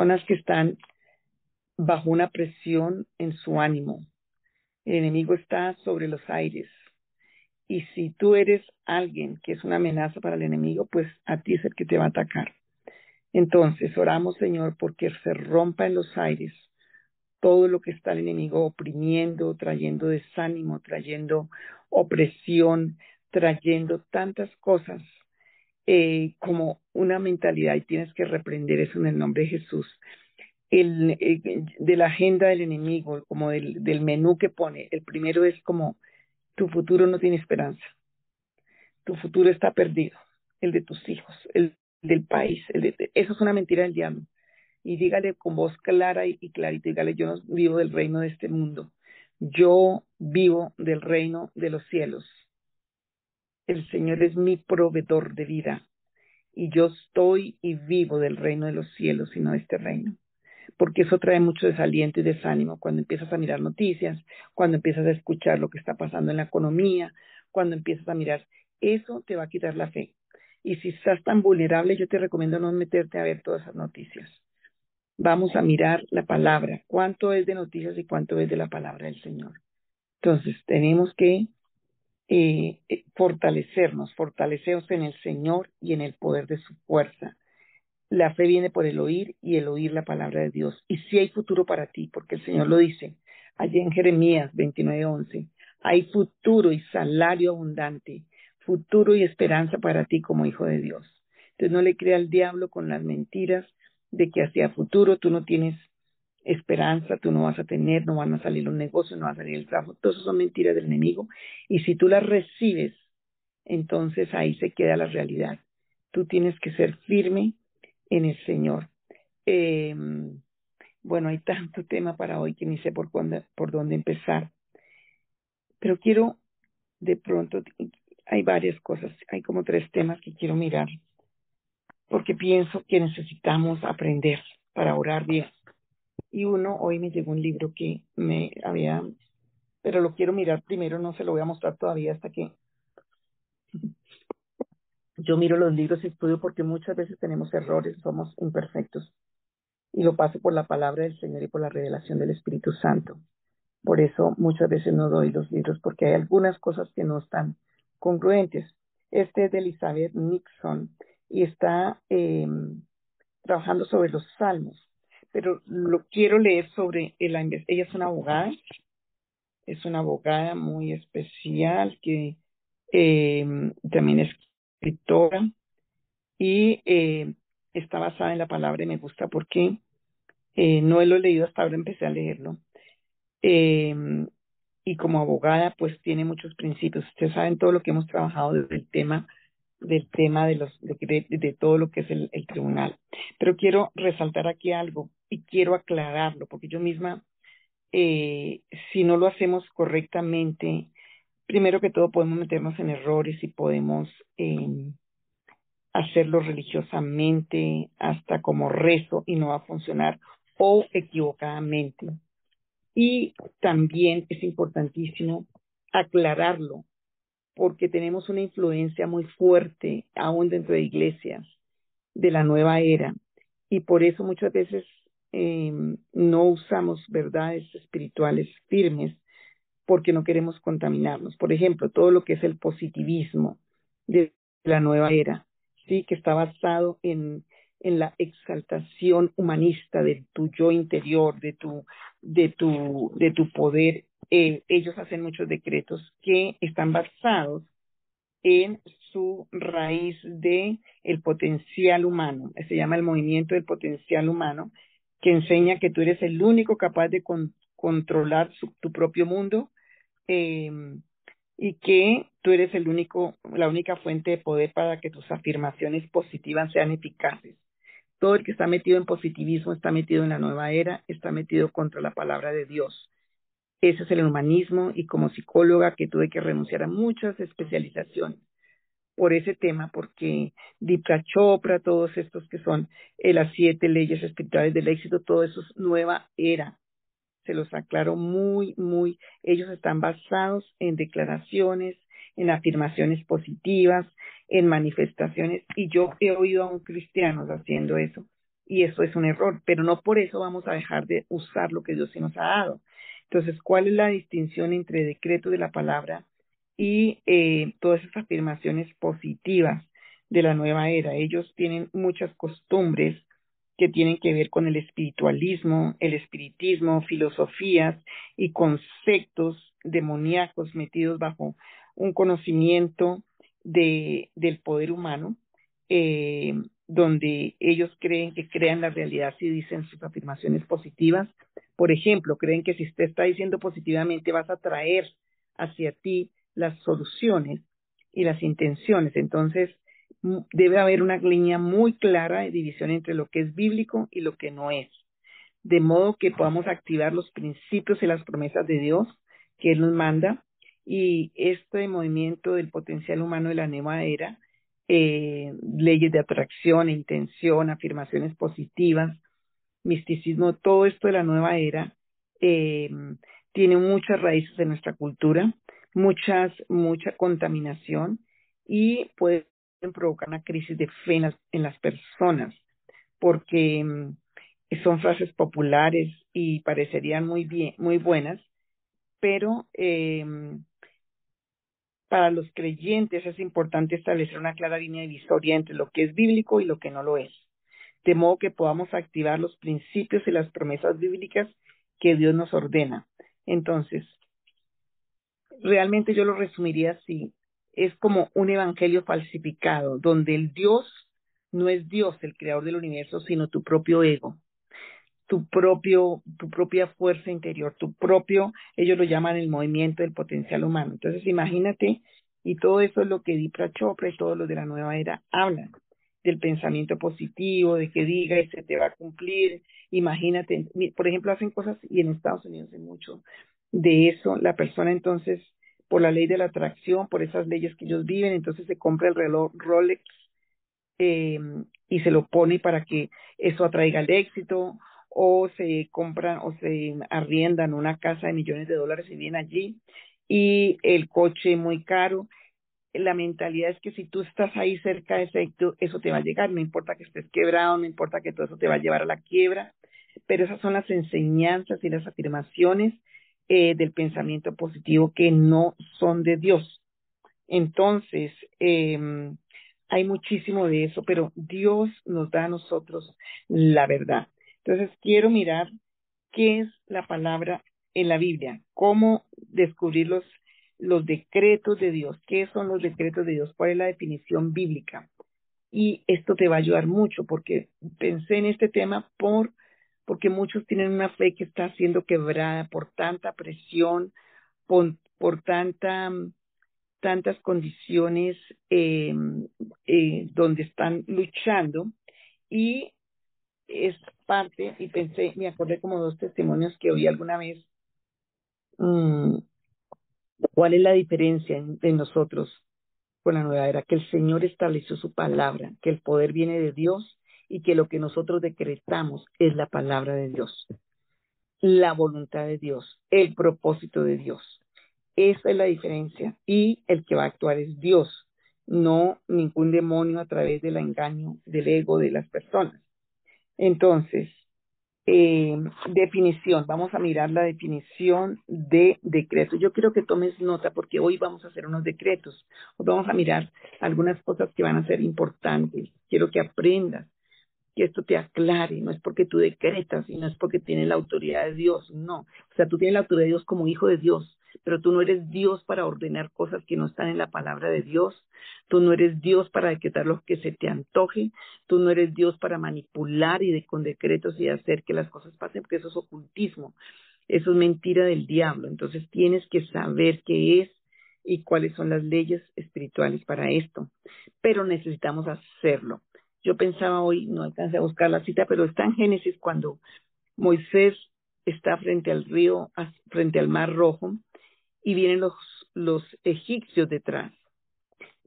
personas que están bajo una presión en su ánimo. El enemigo está sobre los aires. Y si tú eres alguien que es una amenaza para el enemigo, pues a ti es el que te va a atacar. Entonces, oramos, Señor, porque se rompa en los aires todo lo que está el enemigo oprimiendo, trayendo desánimo, trayendo opresión, trayendo tantas cosas eh, como una mentalidad y tienes que reprender eso en el nombre de Jesús. El, eh, de la agenda del enemigo, como del, del menú que pone, el primero es como tu futuro no tiene esperanza, tu futuro está perdido, el de tus hijos, el del país, el de, eso es una mentira del diablo y dígale con voz clara y, clarita, dígale, yo no vivo del reino de este mundo, yo vivo del reino de los cielos. El Señor es mi proveedor de vida y yo estoy y vivo del reino de los cielos y no de este reino. Porque eso trae mucho desaliento y desánimo cuando empiezas a mirar noticias, cuando empiezas a escuchar lo que está pasando en la economía, cuando empiezas a mirar, eso te va a quitar la fe. Y si estás tan vulnerable, yo te recomiendo no meterte a ver todas esas noticias vamos a mirar la palabra, cuánto es de noticias y cuánto es de la palabra del Señor. Entonces, tenemos que eh, eh, fortalecernos, fortalecernos en el Señor y en el poder de su fuerza. La fe viene por el oír y el oír la palabra de Dios. Y si hay futuro para ti, porque el Señor lo dice allí en Jeremías 29:11, hay futuro y salario abundante, futuro y esperanza para ti como hijo de Dios. Entonces no le crea al diablo con las mentiras de que hacia futuro tú no tienes esperanza, tú no vas a tener, no van a salir los negocios, no va a salir el trabajo. Todas eso son mentiras del enemigo. Y si tú las recibes, entonces ahí se queda la realidad. Tú tienes que ser firme en el Señor. Eh, bueno, hay tanto tema para hoy que ni sé por, cuándo, por dónde empezar. Pero quiero, de pronto, hay varias cosas, hay como tres temas que quiero mirar porque pienso que necesitamos aprender para orar bien. Y uno, hoy me llegó un libro que me había, pero lo quiero mirar primero, no se lo voy a mostrar todavía hasta que yo miro los libros y estudio porque muchas veces tenemos errores, somos imperfectos. Y lo paso por la palabra del Señor y por la revelación del Espíritu Santo. Por eso muchas veces no doy los libros porque hay algunas cosas que no están congruentes. Este es de Elizabeth Nixon y está eh, trabajando sobre los salmos. Pero lo quiero leer sobre el, ella es una abogada, es una abogada muy especial que eh, también es escritora y eh, está basada en la palabra y me gusta porque eh, no lo he leído hasta ahora, empecé a leerlo. Eh, y como abogada, pues tiene muchos principios. Ustedes saben todo lo que hemos trabajado desde el tema del tema de, los, de, de todo lo que es el, tribunal. Pero quiero resaltar aquí algo y quiero aclararlo, porque yo misma, eh, si no lo hacemos correctamente, primero que todo podemos meternos en errores y podemos eh, hacerlo religiosamente, hasta como rezo y no va a funcionar, o equivocadamente. Y también es importantísimo aclararlo porque tenemos una influencia muy fuerte aún dentro de iglesias de la nueva era y por eso muchas veces eh, no usamos verdades espirituales firmes porque no queremos contaminarnos. Por ejemplo, todo lo que es el positivismo de la nueva era, sí, que está basado en, en la exaltación humanista de tu yo interior, de tu, de tu, de tu poder eh, ellos hacen muchos decretos que están basados en su raíz de el potencial humano. Se llama el movimiento del potencial humano, que enseña que tú eres el único capaz de controlar tu propio mundo eh, y que tú eres el único, la única fuente de poder para que tus afirmaciones positivas sean eficaces. Todo el que está metido en positivismo está metido en la nueva era, está metido contra la palabra de Dios. Ese es el humanismo y como psicóloga que tuve que renunciar a muchas especializaciones por ese tema, porque Dipra Chopra, todos estos que son eh, las siete leyes espirituales del éxito, todo eso es nueva era. Se los aclaro muy, muy. Ellos están basados en declaraciones, en afirmaciones positivas, en manifestaciones, y yo he oído a un cristiano haciendo eso, y eso es un error, pero no por eso vamos a dejar de usar lo que Dios sí nos ha dado. Entonces, ¿cuál es la distinción entre decreto de la palabra y eh, todas esas afirmaciones positivas de la nueva era? Ellos tienen muchas costumbres que tienen que ver con el espiritualismo, el espiritismo, filosofías y conceptos demoníacos metidos bajo un conocimiento de, del poder humano, eh, donde ellos creen que crean la realidad si dicen sus afirmaciones positivas. Por ejemplo, creen que si usted está diciendo positivamente vas a traer hacia ti las soluciones y las intenciones. Entonces, debe haber una línea muy clara de división entre lo que es bíblico y lo que no es, de modo que podamos activar los principios y las promesas de Dios que Él nos manda y este movimiento del potencial humano de la nueva era, eh, leyes de atracción, intención, afirmaciones positivas, misticismo, todo esto de la nueva era eh, tiene muchas raíces en nuestra cultura, muchas, mucha contaminación y puede provocar una crisis de fe en las, personas, porque mm, son frases populares y parecerían muy bien, muy buenas, pero eh, para los creyentes es importante establecer una clara línea divisoria entre lo que es bíblico y lo que no lo es, de modo que podamos activar los principios y las promesas bíblicas que Dios nos ordena. Entonces, realmente yo lo resumiría así. Es como un evangelio falsificado, donde el Dios no es Dios, el creador del universo, sino tu propio ego, tu propio, tu propia fuerza interior, tu propio, ellos lo llaman el movimiento del potencial humano. Entonces, imagínate, y todo eso es lo que Dipra Chopra y todos los de la nueva era hablan, del pensamiento positivo, de que diga y te va a cumplir. Imagínate, por ejemplo, hacen cosas, y en Estados Unidos hay mucho de eso, la persona entonces por la ley de la atracción, por esas leyes que ellos viven, entonces se compra el reloj Rolex eh, y se lo pone para que eso atraiga el éxito, o se compran o se arriendan una casa de millones de dólares y vienen allí, y el coche muy caro. La mentalidad es que si tú estás ahí cerca de ese eso te va a llegar, no importa que estés quebrado, no importa que todo eso te va a llevar a la quiebra, pero esas son las enseñanzas y las afirmaciones eh, del pensamiento positivo que no son de Dios. Entonces, eh, hay muchísimo de eso, pero Dios nos da a nosotros la verdad. Entonces, quiero mirar qué es la palabra en la Biblia, cómo descubrir los, los decretos de Dios, qué son los decretos de Dios, cuál es la definición bíblica. Y esto te va a ayudar mucho porque pensé en este tema por porque muchos tienen una fe que está siendo quebrada por tanta presión, por, por tanta, tantas condiciones eh, eh, donde están luchando y es parte, y pensé, me acordé como dos testimonios que oí alguna vez, mm, ¿cuál es la diferencia en nosotros con la nueva era? Que el Señor estableció su palabra, que el poder viene de Dios y que lo que nosotros decretamos es la palabra de Dios, la voluntad de Dios, el propósito de Dios. Esa es la diferencia. Y el que va a actuar es Dios, no ningún demonio a través del engaño del ego de las personas. Entonces, eh, definición, vamos a mirar la definición de decreto. Yo quiero que tomes nota porque hoy vamos a hacer unos decretos. vamos a mirar algunas cosas que van a ser importantes. Quiero que aprendas que esto te aclare, no es porque tú decretas y no es porque tienes la autoridad de Dios, no. O sea, tú tienes la autoridad de Dios como hijo de Dios, pero tú no eres Dios para ordenar cosas que no están en la palabra de Dios, tú no eres Dios para decretar lo que se te antoje, tú no eres Dios para manipular y de, con decretos y hacer que las cosas pasen, porque eso es ocultismo, eso es mentira del diablo. Entonces tienes que saber qué es y cuáles son las leyes espirituales para esto, pero necesitamos hacerlo. Yo pensaba hoy, no alcancé a buscar la cita, pero está en Génesis cuando Moisés está frente al río, frente al mar rojo, y vienen los, los egipcios detrás.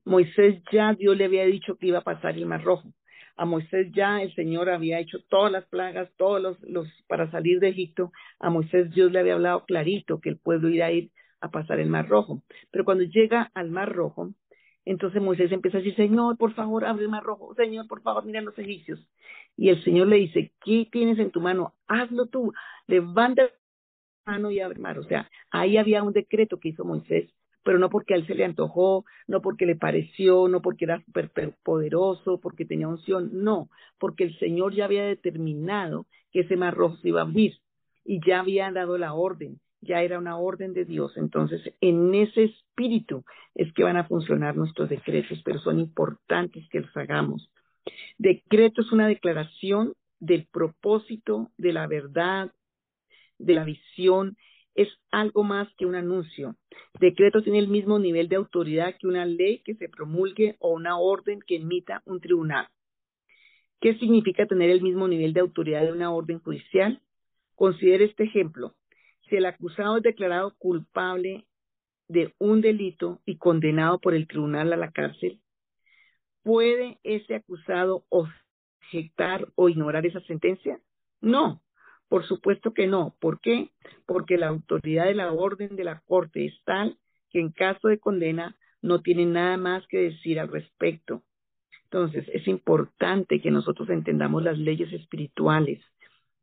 Moisés ya, Dios le había dicho que iba a pasar el mar rojo. A Moisés ya el Señor había hecho todas las plagas, todos los, los para salir de Egipto. A Moisés Dios le había hablado clarito que el pueblo iba a ir a pasar el mar rojo. Pero cuando llega al mar rojo, Entonces Moisés empieza a decir, Señor, por favor, abre el mar rojo, Señor, por favor, mira los egipcios. Y el Señor le dice, ¿qué tienes en tu mano? Hazlo tú, levanta y abre mar. O sea, ahí había un decreto que hizo Moisés, pero no porque a él se le antojó, no porque le pareció, no porque era súper poderoso, porque tenía unción, no, porque el Señor ya había determinado que ese mar rojo se iba a abrir y ya había dado la orden ya era una orden de Dios. Entonces, en ese espíritu es que van a funcionar nuestros decretos, pero son importantes que los hagamos. Decreto es una declaración del propósito, de la verdad, de la visión, es algo más que un anuncio. Decreto tiene el mismo nivel de autoridad que una ley que se promulgue o una orden que emita un tribunal. ¿Qué significa tener el mismo nivel de autoridad de una orden judicial? Considere este ejemplo si el acusado es declarado culpable de un delito y condenado por el tribunal a la cárcel, ¿puede ese acusado objetar o ignorar esa sentencia? No, por supuesto que no. ¿Por qué? Porque la autoridad de la orden de la corte es tal que en caso de condena no tiene nada más que decir al respecto. Entonces, es importante que nosotros entendamos las leyes espirituales,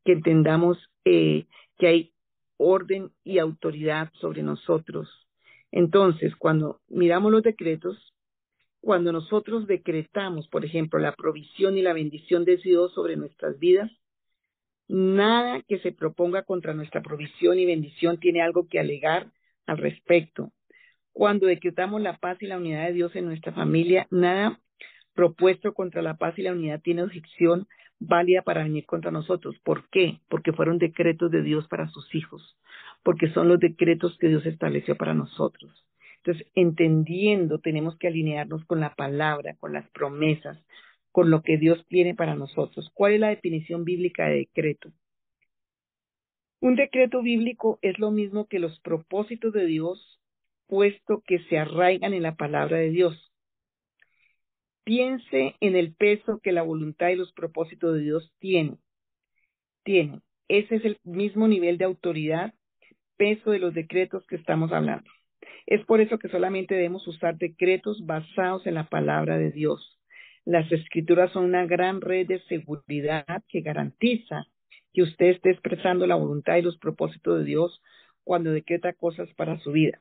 que entendamos eh, que hay orden y autoridad sobre nosotros. Entonces, cuando miramos los decretos, cuando nosotros decretamos, por ejemplo, la provisión y la bendición de Dios sobre nuestras vidas, nada que se proponga contra nuestra provisión y bendición tiene algo que alegar al respecto. Cuando decretamos la paz y la unidad de Dios en nuestra familia, nada propuesto contra la paz y la unidad tiene objeción válida para venir contra nosotros. ¿Por qué? Porque fueron decretos de Dios para sus hijos, porque son los decretos que Dios estableció para nosotros. Entonces, entendiendo, tenemos que alinearnos con la palabra, con las promesas, con lo que Dios tiene para nosotros. ¿Cuál es la definición bíblica de decreto? Un decreto bíblico es lo mismo que los propósitos de Dios, puesto que se arraigan en la palabra de Dios. Piense en el peso que la voluntad y los propósitos de Dios tienen. Tienen. Ese es el mismo nivel de autoridad, peso de los decretos que estamos hablando. Es por eso que solamente debemos usar decretos basados en la palabra de Dios. Las escrituras son una gran red de seguridad que garantiza que usted esté expresando la voluntad y los propósitos de Dios cuando decreta cosas para su vida.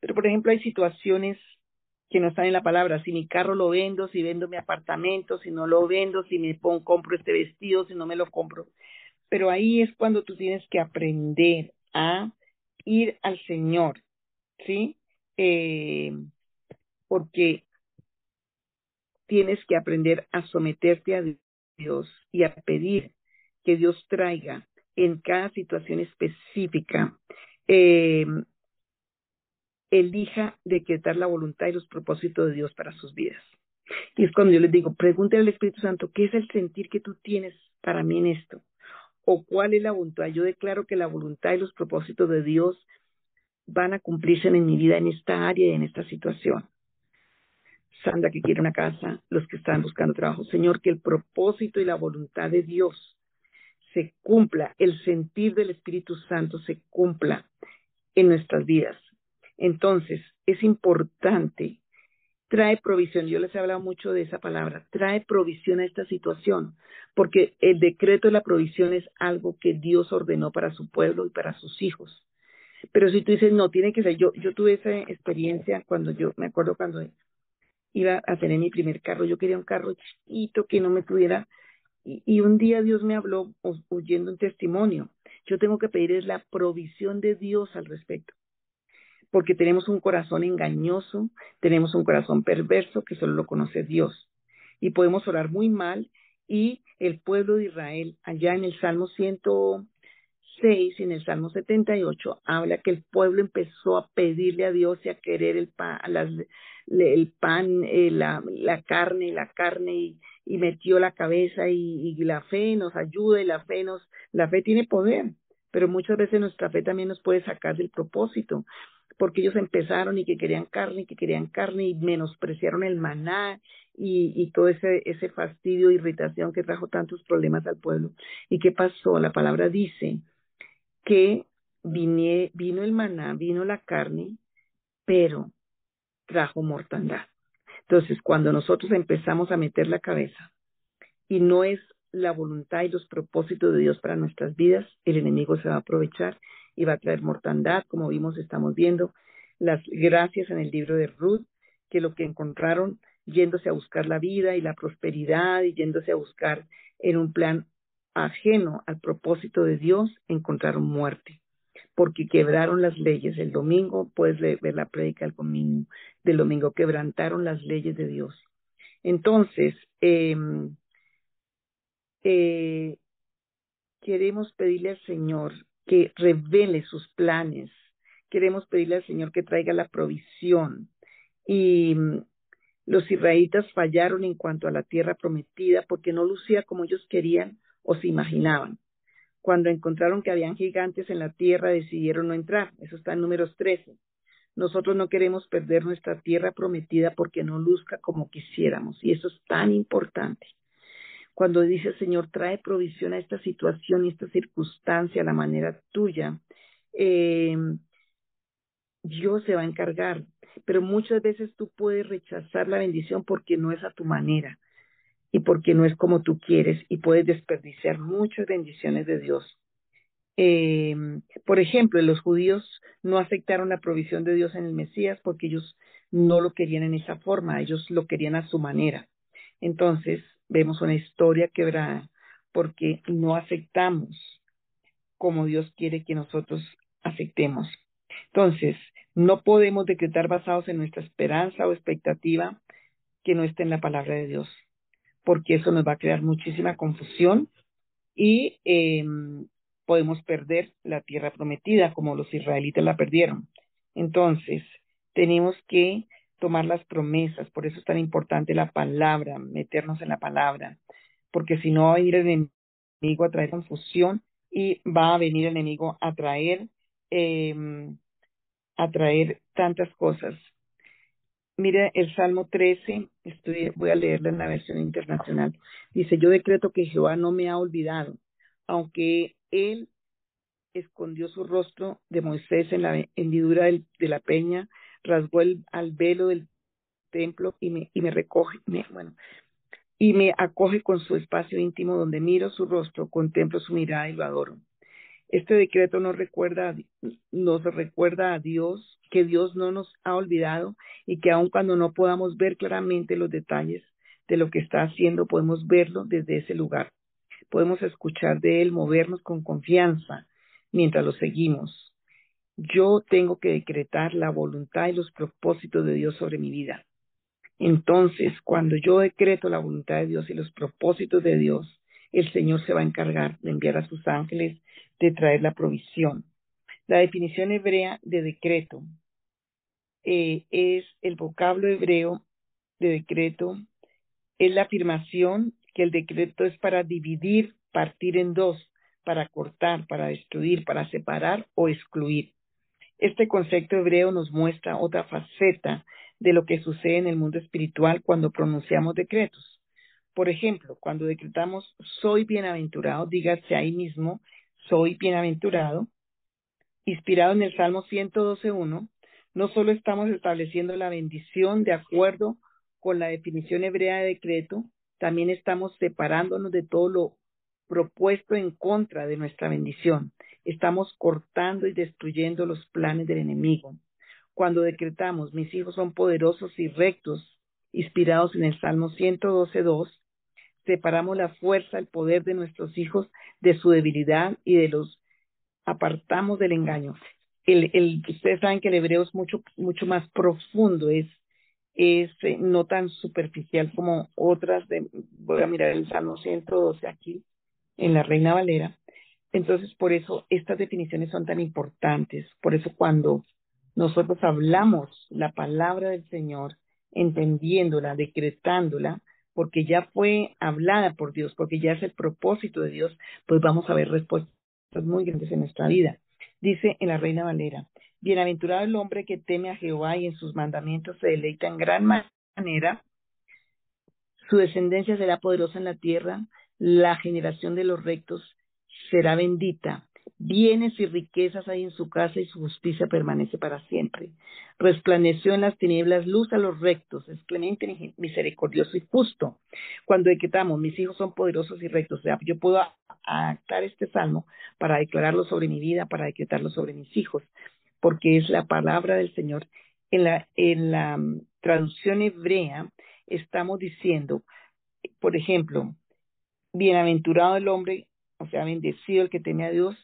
Pero, por ejemplo, hay situaciones que no están en la palabra. Si mi carro lo vendo, si vendo mi apartamento, si no lo vendo, si me pongo, compro este vestido, si no me lo compro. Pero ahí es cuando tú tienes que aprender a ir al Señor, ¿sí? Eh, porque tienes que aprender a someterte a Dios y a pedir que Dios traiga en cada situación específica eh, elija decretar la voluntad y los propósitos de Dios para sus vidas. Y es cuando yo les digo, pregúntale al Espíritu Santo, ¿qué es el sentir que tú tienes para mí en esto? ¿O cuál es la voluntad? Yo declaro que la voluntad y los propósitos de Dios van a cumplirse en mi vida en esta área y en esta situación. Sandra que quiere una casa, los que están buscando trabajo. Señor, que el propósito y la voluntad de Dios se cumpla, el sentir del Espíritu Santo se cumpla en nuestras vidas. Entonces, es importante, trae provisión. Yo les he hablado mucho de esa palabra, trae provisión a esta situación, porque el decreto de la provisión es algo que Dios ordenó para su pueblo y para sus hijos. Pero si tú dices, no, tiene que ser, yo, yo tuve esa experiencia cuando yo, me acuerdo cuando iba a tener mi primer carro, yo quería un carro chiquito que no me tuviera, y, un día Dios me habló oyendo un testimonio. Yo tengo que pedir la provisión de Dios al respecto porque tenemos un corazón engañoso, tenemos un corazón perverso que solo lo conoce Dios. Y podemos orar muy mal y el pueblo de Israel, allá en el Salmo 106 y en el Salmo 78, habla que el pueblo empezó a pedirle a Dios y a querer el pan, el pan eh, la, la, carne, la carne y, y metió la cabeza y, y, la fe nos ayuda y la fe nos, la fe tiene poder, pero muchas veces nuestra fe también nos puede sacar del propósito porque ellos empezaron y que querían carne y que querían carne y menospreciaron el maná y, y todo ese, ese fastidio, irritación que trajo tantos problemas al pueblo. ¿Y qué pasó? La palabra dice que vino el maná, vino la carne, pero trajo mortandad. Entonces, cuando nosotros empezamos a meter la cabeza y no es la voluntad y los propósitos de Dios para nuestras vidas, el enemigo se va a aprovechar y va a traer mortandad, como vimos, estamos viendo las gracias en el libro de Ruth, que lo que encontraron yéndose a buscar la vida y la prosperidad y yéndose a buscar en un plan ajeno al propósito de Dios, encontraron muerte, porque quebraron las leyes. El domingo, puedes ver la prédica del domingo, del domingo, quebrantaron las leyes de Dios. Entonces, eh, eh, queremos pedirle al Señor que revele sus planes. Queremos pedirle al Señor que traiga la provisión. Y mm, los israelitas fallaron en cuanto a la tierra prometida porque no lucía como ellos querían o se imaginaban. Cuando encontraron que habían gigantes en la tierra, decidieron no entrar. Eso está en números 13. Nosotros no queremos perder nuestra tierra prometida porque no luzca como quisiéramos. Y eso es tan importante cuando dice, Señor, trae provisión a esta situación y esta circunstancia a la manera tuya, eh, Dios se va a encargar. Pero muchas veces tú puedes rechazar la bendición porque no es a tu manera y porque no es como tú quieres y puedes desperdiciar muchas bendiciones de Dios. Eh, por ejemplo, los judíos no aceptaron la provisión de Dios en el Mesías porque ellos no lo querían en esa forma, ellos lo querían a su manera. Entonces, vemos una historia quebrada porque no aceptamos como Dios quiere que nosotros aceptemos. Entonces, no podemos decretar basados en nuestra esperanza o expectativa que no esté en la palabra de Dios, porque eso nos va a crear muchísima confusión y eh, podemos perder la tierra prometida como los israelitas la perdieron. Entonces, tenemos que tomar las promesas, por eso es tan importante la palabra, meternos en la palabra, porque si no va a ir el enemigo a traer confusión y va a venir el enemigo a traer, eh, a traer tantas cosas. Mire el Salmo 13, estoy, voy a leerlo en la versión internacional. Dice, yo decreto que Jehová no me ha olvidado, aunque él escondió su rostro de Moisés en la hendidura de la peña, rasgó el, al velo del templo y me, y me recoge, me, bueno, y me acoge con su espacio íntimo donde miro su rostro, contemplo su mirada y lo adoro. Este decreto nos recuerda, recuerda a Dios que Dios no nos ha olvidado y que aun cuando no podamos ver claramente los detalles de lo que está haciendo, podemos verlo desde ese lugar. Podemos escuchar de Él, movernos con confianza mientras lo seguimos yo tengo que decretar la voluntad y los propósitos de Dios sobre mi vida. Entonces, cuando yo decreto la voluntad de Dios y los propósitos de Dios, el Señor se va a encargar de enviar a sus ángeles de traer la provisión. La definición hebrea de decreto eh, es el vocablo hebreo de decreto, es la afirmación que el decreto es para dividir, partir en dos, para cortar, para destruir, para separar o excluir. Este concepto hebreo nos muestra otra faceta de lo que sucede en el mundo espiritual cuando pronunciamos decretos. Por ejemplo, cuando decretamos soy bienaventurado, dígase ahí mismo soy bienaventurado, inspirado en el Salmo 112.1, no solo estamos estableciendo la bendición de acuerdo con la definición hebrea de decreto, también estamos separándonos de todo lo propuesto en contra de nuestra bendición estamos cortando y destruyendo los planes del enemigo. Cuando decretamos, mis hijos son poderosos y rectos, inspirados en el Salmo 112.2, separamos la fuerza, el poder de nuestros hijos de su debilidad y de los apartamos del engaño. El, ustedes saben que el hebreo es mucho, mucho más profundo, es, es eh, no tan superficial como otras de, voy a mirar el Salmo 112 aquí, en la Reina Valera, entonces, por eso estas definiciones son tan importantes. Por eso cuando nosotros hablamos la palabra del Señor, entendiéndola, decretándola, porque ya fue hablada por Dios, porque ya es el propósito de Dios, pues vamos a ver respuestas muy grandes en nuestra vida. Dice en la Reina Valera, bienaventurado el hombre que teme a Jehová y en sus mandamientos se deleita en gran manera, su descendencia será poderosa en la tierra, la generación de los rectos será bendita. Bienes y riquezas hay en su casa y su justicia permanece para siempre. Resplandeció en las tinieblas luz a los rectos, es clemente, misericordioso y justo. Cuando decretamos, mis hijos son poderosos y rectos, o sea, yo puedo adaptar este salmo para declararlo sobre mi vida, para decretarlo sobre mis hijos, porque es la palabra del Señor. En la, en la mm, traducción hebrea estamos diciendo, por ejemplo, bienaventurado el hombre, o sea, bendecido el que teme a Dios,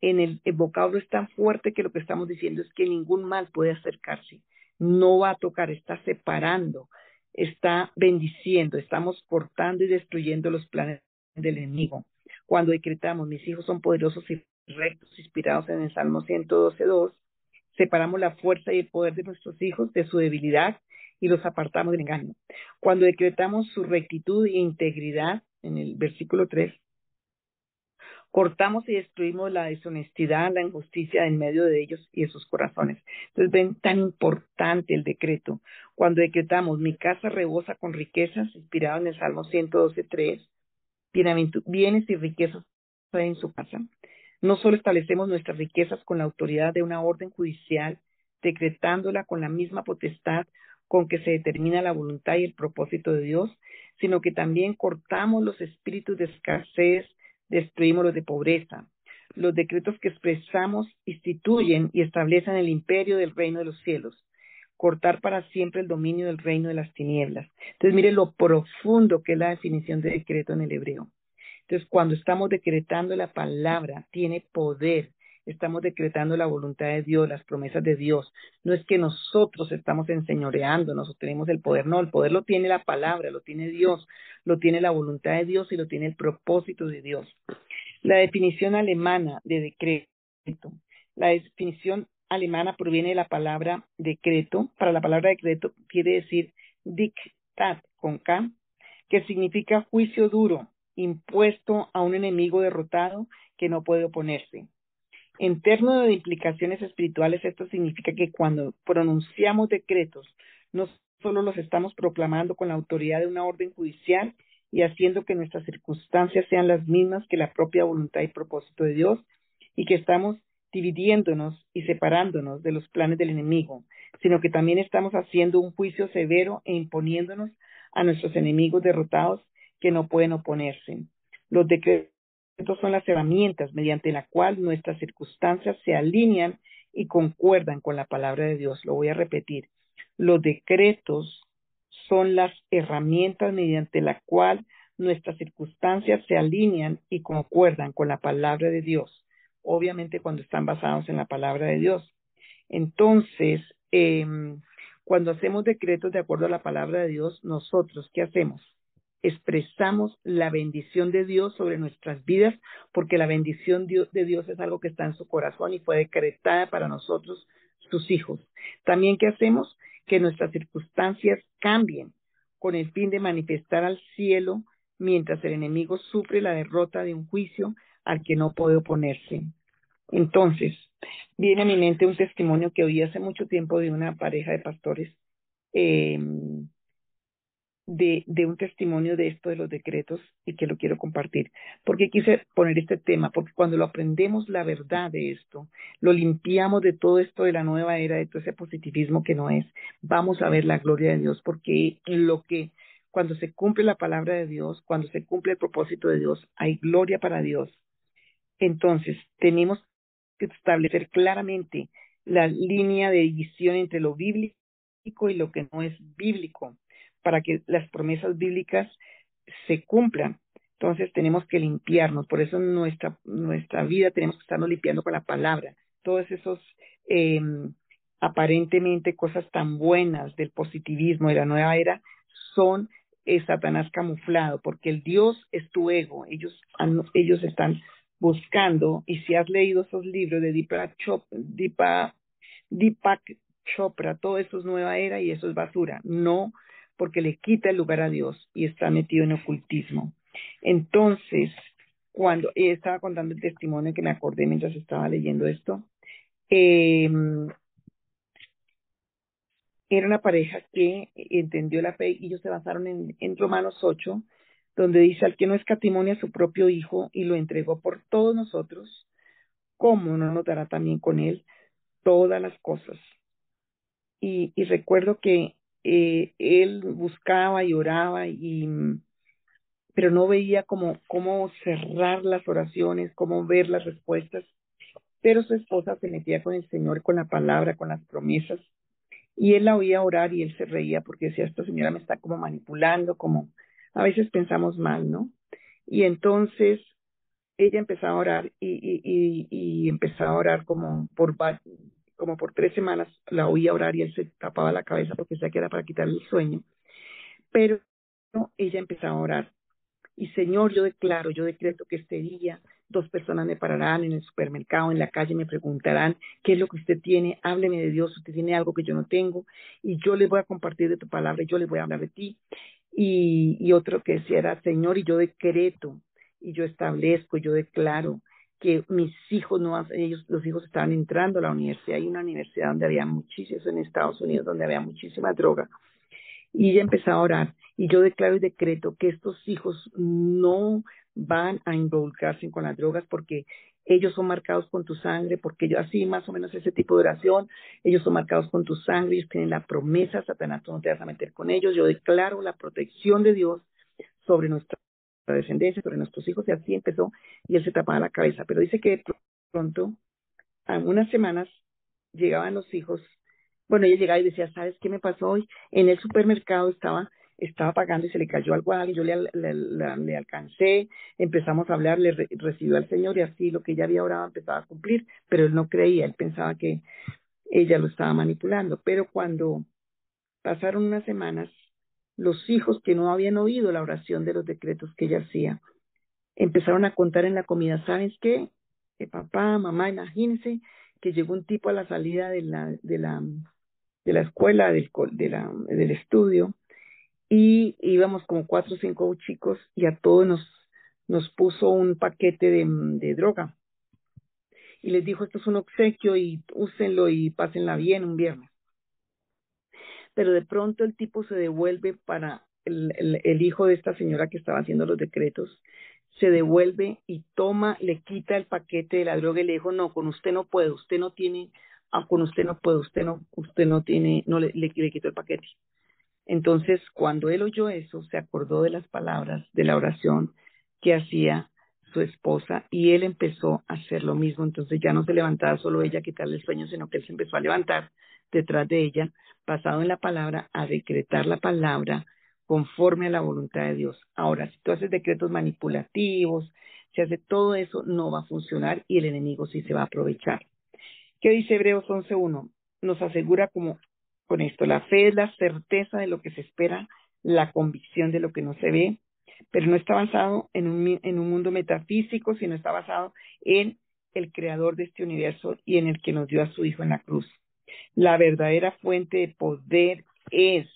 en el, vocablo es tan fuerte que lo que estamos diciendo es que ningún mal puede acercarse, no va a tocar, está separando, está bendiciendo, estamos cortando y destruyendo los planes del enemigo. Cuando decretamos, mis hijos son poderosos y rectos, inspirados en el Salmo 112.2, separamos la fuerza y el poder de nuestros hijos de su debilidad y los apartamos del engaño. Cuando decretamos su rectitud e integridad, en el versículo 3, cortamos y destruimos la deshonestidad, la injusticia en medio de ellos y de sus corazones. Entonces ven tan importante el decreto. Cuando decretamos, mi casa rebosa con riquezas, inspirado en el Salmo 112.3, bienes y riquezas en su casa. No solo establecemos nuestras riquezas con la autoridad de una orden judicial, decretándola con la misma potestad con que se determina la voluntad y el propósito de Dios, sino que también cortamos los espíritus de escasez, destruimos los de pobreza. Los decretos que expresamos instituyen y establecen el imperio del reino de los cielos, cortar para siempre el dominio del reino de las tinieblas. Entonces, mire lo profundo que es la definición de decreto en el hebreo. Entonces, cuando estamos decretando la palabra, tiene poder. Estamos decretando la voluntad de Dios, las promesas de Dios. No es que nosotros estamos enseñoreándonos o tenemos el poder, no, el poder lo tiene la palabra, lo tiene Dios, lo tiene la voluntad de Dios y lo tiene el propósito de Dios. La definición alemana de decreto. La definición alemana proviene de la palabra decreto. Para la palabra decreto quiere decir dictat con K, que significa juicio duro, impuesto a un enemigo derrotado que no puede oponerse. En términos de implicaciones espirituales, esto significa que cuando pronunciamos decretos, no solo los estamos proclamando con la autoridad de una orden judicial y haciendo que nuestras circunstancias sean las mismas que la propia voluntad y propósito de Dios, y que estamos dividiéndonos y separándonos de los planes del enemigo, sino que también estamos haciendo un juicio severo e imponiéndonos a nuestros enemigos derrotados que no pueden oponerse. Los decretos son las herramientas mediante la cual nuestras circunstancias se alinean y concuerdan con la palabra de Dios. Lo voy a repetir. Los decretos son las herramientas mediante la cual nuestras circunstancias se alinean y concuerdan con la palabra de Dios. Obviamente cuando están basados en la palabra de Dios. Entonces, em, cuando hacemos decretos de acuerdo a la palabra de Dios, nosotros, ¿qué hacemos? Expresamos la bendición de Dios sobre nuestras vidas, porque la bendición de Dios es algo que está en su corazón y fue decretada para nosotros, sus hijos. También, ¿qué hacemos? Que nuestras circunstancias cambien con el fin de manifestar al cielo mientras el enemigo sufre la derrota de un juicio al que no puede oponerse. Entonces, viene a mi mente un testimonio que oí hace mucho tiempo de una pareja de pastores eh, de, de, un testimonio de esto de los decretos y que lo quiero compartir. Porque quise poner este tema? Porque cuando lo aprendemos la verdad de esto, lo limpiamos de todo esto de la nueva era, de todo ese positivismo que no es, vamos a ver la gloria de Dios, porque lo que cuando se cumple la palabra de Dios, cuando se cumple el propósito de Dios, hay gloria para Dios. Entonces, tenemos que establecer claramente la línea de división entre lo bíblico y lo que no es bíblico para que las promesas bíblicas se cumplan. Entonces tenemos que limpiarnos, por eso nuestra, nuestra vida tenemos que estarnos limpiando con la palabra. Todos esos eh, aparentemente cosas tan buenas del positivismo de la nueva era son eh, Satanás camuflado, porque el Dios es tu ego. Ellos, ellos están buscando, y si has leído esos libros de Deepak, Chop, Deepak, Deepak Chopra, todo eso es nueva era y eso es basura. No porque le quita el lugar a Dios y está metido en ocultismo. Entonces, cuando estaba contando el testimonio que me acordé mientras estaba leyendo esto, em, era una pareja que entendió la fe y ellos se basaron en, en Romanos 8, donde dice al que no escatimonia a su propio hijo y lo entregó por todos nosotros, ¿cómo no nos dará también con Él todas las cosas? Y, y recuerdo que eh, él buscaba y oraba y pero no veía cómo, cómo cerrar las oraciones, cómo ver las respuestas. Pero su esposa se metía con el Señor, con la palabra, con las promesas. Y él la oía orar y él se reía porque decía, esta señora me está como manipulando, como a veces pensamos mal, ¿no? Y entonces ella empezaba a orar y, y empezaba a orar como por, como por tres semanas, la oía orar y él se tapaba la cabeza porque decía que era para quitarle el sueño. Pero ella empezaba a orar y Señor, yo declaro, yo decreto que este día dos personas me pararán en el supermercado, en la calle, me preguntarán qué es lo que usted tiene, hábleme de Dios, usted tiene algo que yo no tengo, y yo les voy a compartir de tu palabra, yo les voy a hablar de ti. Y, y otro que decía era, Señor, y yo decreto, y yo establezco, y yo declaro que mis hijos no, ellos, los hijos estaban entrando a la universidad, hay una universidad donde había muchísimos, en Estados Unidos, donde había muchísima droga, y ella empezó a orar y yo declaro y decreto que estos hijos no van a involucrarse con las drogas porque ellos son marcados con tu sangre, porque yo así más o menos ese tipo de oración, ellos son marcados con tu sangre, ellos tienen la promesa, Satanás, tú no te vas a meter con ellos, yo declaro la protección de Dios sobre nuestra descendencia, sobre nuestros hijos, y así empezó, y él se tapaba la cabeza, pero dice que pronto, en unas semanas, llegaban los hijos bueno, ella llegaba y decía, ¿sabes qué me pasó hoy? En el supermercado estaba estaba pagando y se le cayó algo a yo le, le, alcancé, empezamos a hablar, le recibió al Señor y así lo que ella había orado empezaba a cumplir, pero él no creía, él pensaba que ella lo estaba manipulando. Pero cuando pasaron unas semanas, los hijos que no habían oído la oración de los decretos que ella hacía, empezaron a contar en la comida, ¿sabes qué? Que papá, mamá, imagínense que llegó un tipo a la salida de la, de la de la escuela, del, de la, del estudio, y íbamos como cuatro o cinco chicos y a todos nos, nos puso un paquete de, de droga. Y les dijo, esto es un obsequio y úsenlo y pásenla bien un viernes. Pero de pronto el tipo se devuelve para el, el, el hijo de esta señora que estaba haciendo los decretos, se devuelve y toma, le quita el paquete de la droga y le dijo, no, con usted no puedo, usted no tiene ah, con usted no puede, usted no, usted no tiene, no le, le, quito el paquete. Entonces, cuando él oyó eso, se acordó de las palabras de la oración que hacía su esposa y él empezó a hacer lo mismo. Entonces ya no se levantaba solo ella a quitarle el sueño, sino que él se empezó a levantar detrás de ella, basado en la palabra, a decretar la palabra conforme a la voluntad de Dios. Ahora, si tú haces decretos manipulativos, si hace todo eso, no va a funcionar y el enemigo sí se va a aprovechar. ¿Qué dice Hebreos 11.1? Nos asegura como con esto, la fe es la certeza de lo que se espera, la convicción de lo que no se ve, pero no está basado en un, en un mundo metafísico, sino está basado en el creador de este universo y en el que nos dio a su Hijo en la cruz. La verdadera fuente de poder es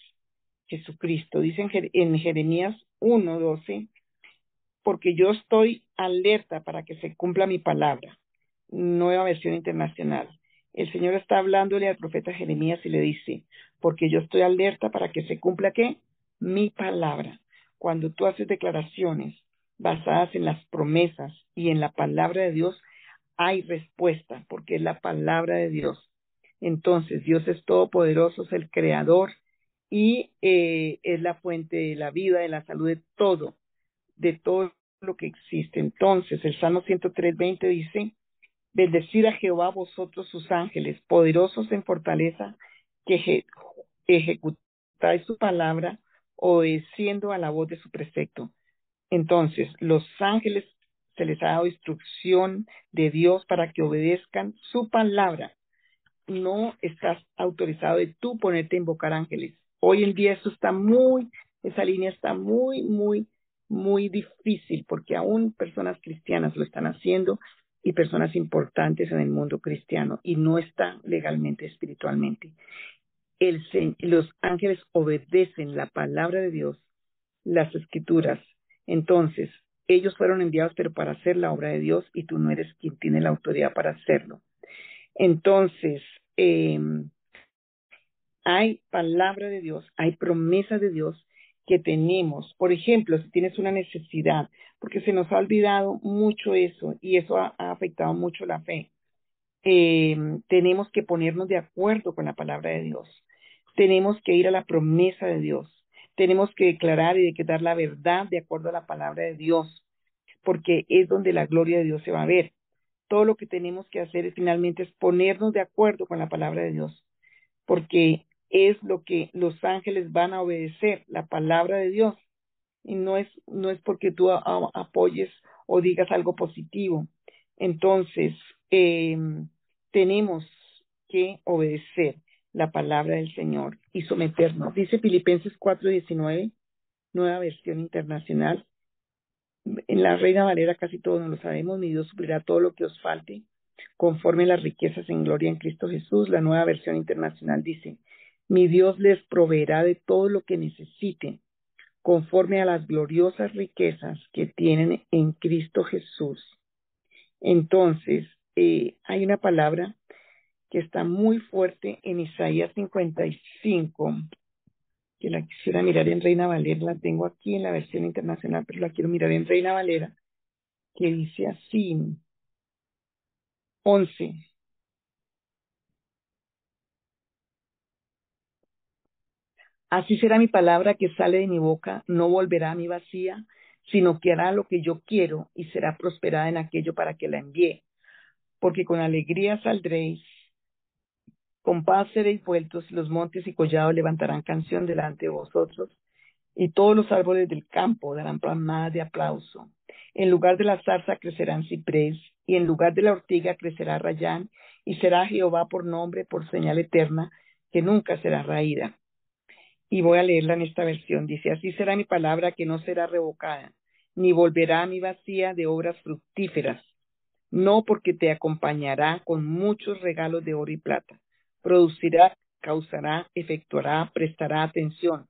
Jesucristo. Dice en Jeremías 1.12, porque yo estoy alerta para que se cumpla mi palabra nueva versión internacional. El Señor está hablándole al profeta Jeremías y le dice, porque yo estoy alerta para que se cumpla qué? Mi palabra. Cuando tú haces declaraciones basadas en las promesas y en la palabra de Dios, hay respuesta, porque es la palabra de Dios. Entonces, Dios es todopoderoso, es el creador y eh, es la fuente de la vida, de la salud, de todo, de todo lo que existe. Entonces, el Salmo 103.20 dice, Bendecid a Jehová vosotros sus ángeles, poderosos en fortaleza, que ejecutáis su palabra, obedeciendo a la voz de su precepto. Entonces, los ángeles se les ha dado instrucción de Dios para que obedezcan su palabra. No estás autorizado de tú ponerte a invocar ángeles. Hoy en día eso está muy, esa línea está muy, muy, muy difícil porque aún personas cristianas lo están haciendo y personas importantes en el mundo cristiano y no está legalmente espiritualmente. El, los ángeles obedecen la palabra de Dios, las escrituras. Entonces, ellos fueron enviados pero para hacer la obra de Dios y tú no eres quien tiene la autoridad para hacerlo. Entonces, eh, hay palabra de Dios, hay promesa de Dios que tenemos. Por ejemplo, si tienes una necesidad, porque se nos ha olvidado mucho eso y eso ha, afectado mucho la fe. eh, tenemos que ponernos de acuerdo con la palabra de Dios. Tenemos que ir a la promesa de Dios. Tenemos que declarar y decretar la verdad de acuerdo a la palabra de Dios, porque es donde la gloria de Dios se va a ver. Todo lo que tenemos que hacer es finalmente es ponernos de acuerdo con la palabra de Dios, porque es lo que los ángeles van a obedecer, la palabra de Dios. Y no es, no es porque tú apoyes o digas algo positivo. Entonces, eh, tenemos que obedecer la palabra del Señor y someternos. Dice Filipenses 4:19, nueva versión internacional. En la Reina Valera casi todos nos lo sabemos, mi Dios suplirá todo lo que os falte, conforme las riquezas en gloria en Cristo Jesús. La nueva versión internacional dice, mi Dios les proveerá de todo lo que necesiten, conforme a las gloriosas riquezas que tienen en Cristo Jesús. Entonces, eh, hay una palabra que está muy fuerte en Isaías 55, que la quisiera mirar en Reina Valera, la tengo aquí en la versión internacional, pero la quiero mirar en Reina Valera, que dice así, 11. Así será mi palabra que sale de mi boca, no volverá a mi vacía, sino que hará lo que yo quiero y será prosperada en aquello para que la envíe. Porque con alegría saldréis con paz seréis vueltos, los montes y collados levantarán canción delante de vosotros, y todos los árboles del campo darán palmadas de aplauso. En lugar de la zarza crecerán ciprés, y en lugar de la ortiga crecerá rayán, y será Jehová por nombre, por señal eterna, que nunca será raída. Y voy a leerla en esta versión. Dice, así será mi palabra que no será revocada, ni volverá a mi vacía de obras fructíferas, no porque te acompañará con muchos regalos de oro y plata producirá, causará, efectuará, prestará atención,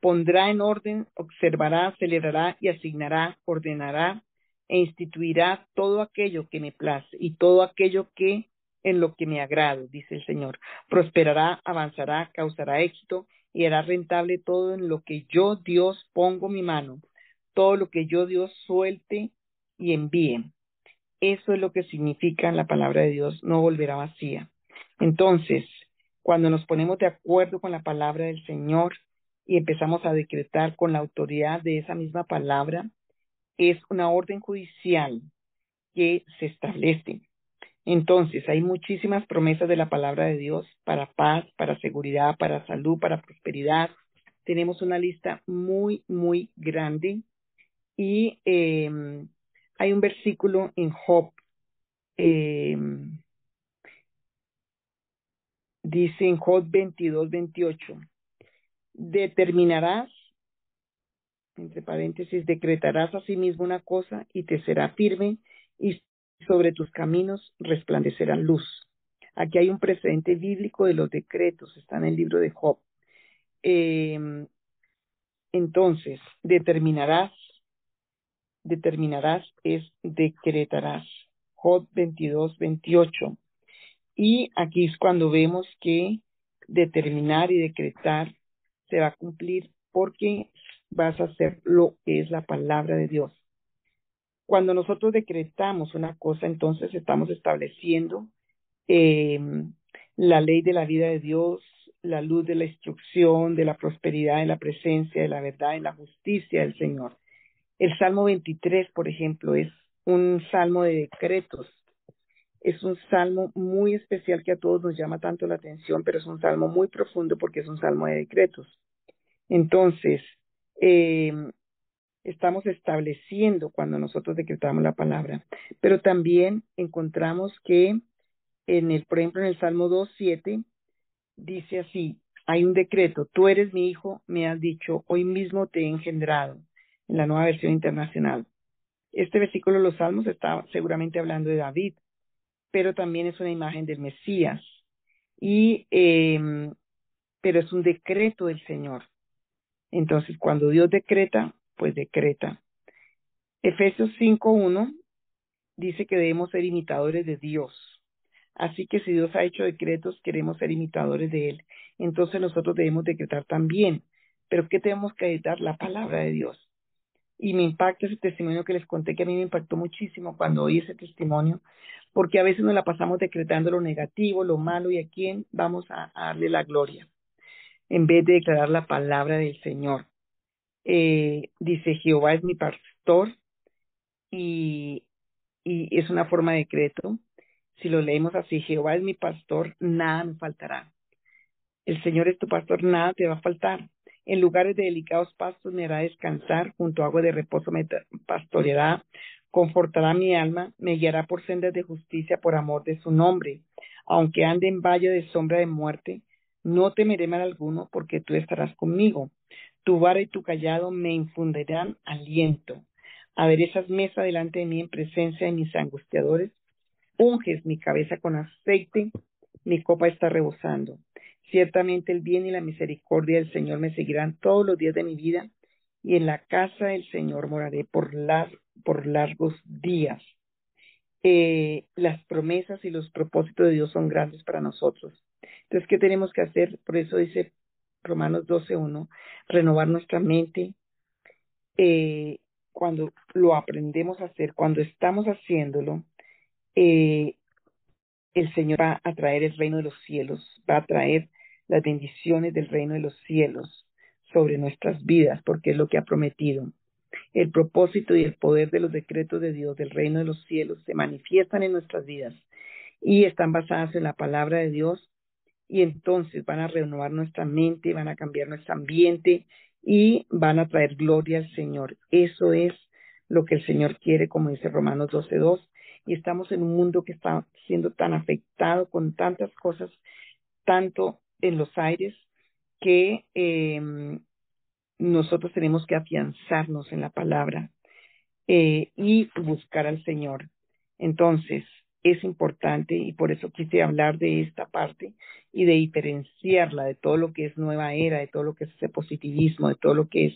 pondrá en orden, observará, acelerará y asignará, ordenará e instituirá todo aquello que me place y todo aquello que en lo que me agrado, dice el Señor. Prosperará, avanzará, causará éxito y hará rentable todo en lo que yo Dios pongo mi mano, todo lo que yo Dios suelte y envíe. Eso es lo que significa la palabra de Dios, no volverá vacía. Entonces, cuando nos ponemos de acuerdo con la palabra del Señor y empezamos a decretar con la autoridad de esa misma palabra, es una orden judicial que se establece. Entonces, hay muchísimas promesas de la palabra de Dios para paz, para seguridad, para salud, para prosperidad. Tenemos una lista muy, muy grande y eh, hay un versículo en Job eh, Dice en Job 22, 28, determinarás, entre paréntesis, decretarás a sí mismo una cosa y te será firme y sobre tus caminos resplandecerá luz. Aquí hay un precedente bíblico de los decretos, está en el libro de Job. Em, entonces, determinarás, determinarás es decretarás. Job 22, 28. Y aquí es cuando vemos que determinar y decretar se va a cumplir porque vas a hacer lo que es la palabra de Dios. Cuando nosotros decretamos una cosa, entonces estamos estableciendo eh, la ley de la vida de Dios, la luz de la instrucción, de la prosperidad, de la presencia, de la verdad, de la justicia del Señor. El Salmo 23, por ejemplo, es un salmo de decretos es un salmo muy especial que a todos nos llama tanto la atención, pero es un salmo muy profundo porque es un salmo de decretos. Entonces, eh, estamos estableciendo cuando nosotros decretamos la palabra, pero también encontramos que en el, por ejemplo, en el Salmo 2.7 dice así, hay un decreto, tú eres mi hijo, me has dicho, hoy mismo te he engendrado, en la nueva versión internacional. Este versículo de los Salmos está seguramente hablando de David, pero también es una imagen del Mesías. Y, eh, pero es un decreto del Señor. Entonces, cuando Dios decreta, pues decreta. Efesios 5.1 dice que debemos ser imitadores de Dios. Así que si Dios ha hecho decretos, queremos ser imitadores de Él. Entonces nosotros debemos decretar también. Pero ¿qué tenemos que editar? La palabra de Dios. Y me impacta ese testimonio que les conté, que a mí me impactó muchísimo cuando oí ese testimonio, porque a veces nos la pasamos decretando lo negativo, lo malo y a quién vamos a, darle la gloria, en vez de declarar la palabra del Señor. Eh, dice, Jehová es mi pastor y, y es una forma de decreto. Si lo leemos así, Jehová es mi pastor, nada me faltará. El Señor es tu pastor, nada te va a faltar. En lugares de delicados pastos me hará descansar, junto a agua de reposo me pastoreará, confortará mi alma, me guiará por sendas de justicia por amor de su nombre. Aunque ande en valle de sombra de muerte, no temeré mal alguno, porque tú estarás conmigo. Tu vara y tu callado me infundirán aliento. esas mesa delante de mí en presencia de mis angustiadores. Unges mi cabeza con aceite, mi copa está rebosando. Ciertamente el bien y la misericordia del Señor me seguirán todos los días de mi vida, y en la casa del Señor moraré por, largos días. Eh, las promesas y los propósitos de Dios son grandes para nosotros. Entonces, ¿qué tenemos que hacer? Por eso dice Romanos 12.1, renovar nuestra mente. Eh, cuando lo aprendemos a hacer, cuando estamos haciéndolo, eh, el Señor va a traer el reino de los cielos, va a traer las bendiciones del reino de los cielos sobre nuestras vidas, porque es lo que ha prometido. El propósito y el poder de los decretos de Dios del reino de los cielos se manifiestan en nuestras vidas y están basadas en la palabra de Dios y entonces van a renovar nuestra mente, van a cambiar nuestro ambiente y van a traer gloria al Señor. Eso es lo que el Señor quiere, como dice Romanos 12.2. Y estamos en un mundo que está siendo tan afectado con tantas cosas, tanto en los aires que eh, nosotros tenemos que afianzarnos en la palabra eh, y buscar al Señor. Entonces, es importante y por eso quise hablar de esta parte y de diferenciarla de todo lo que es nueva era, de todo lo que es ese positivismo, de todo lo que es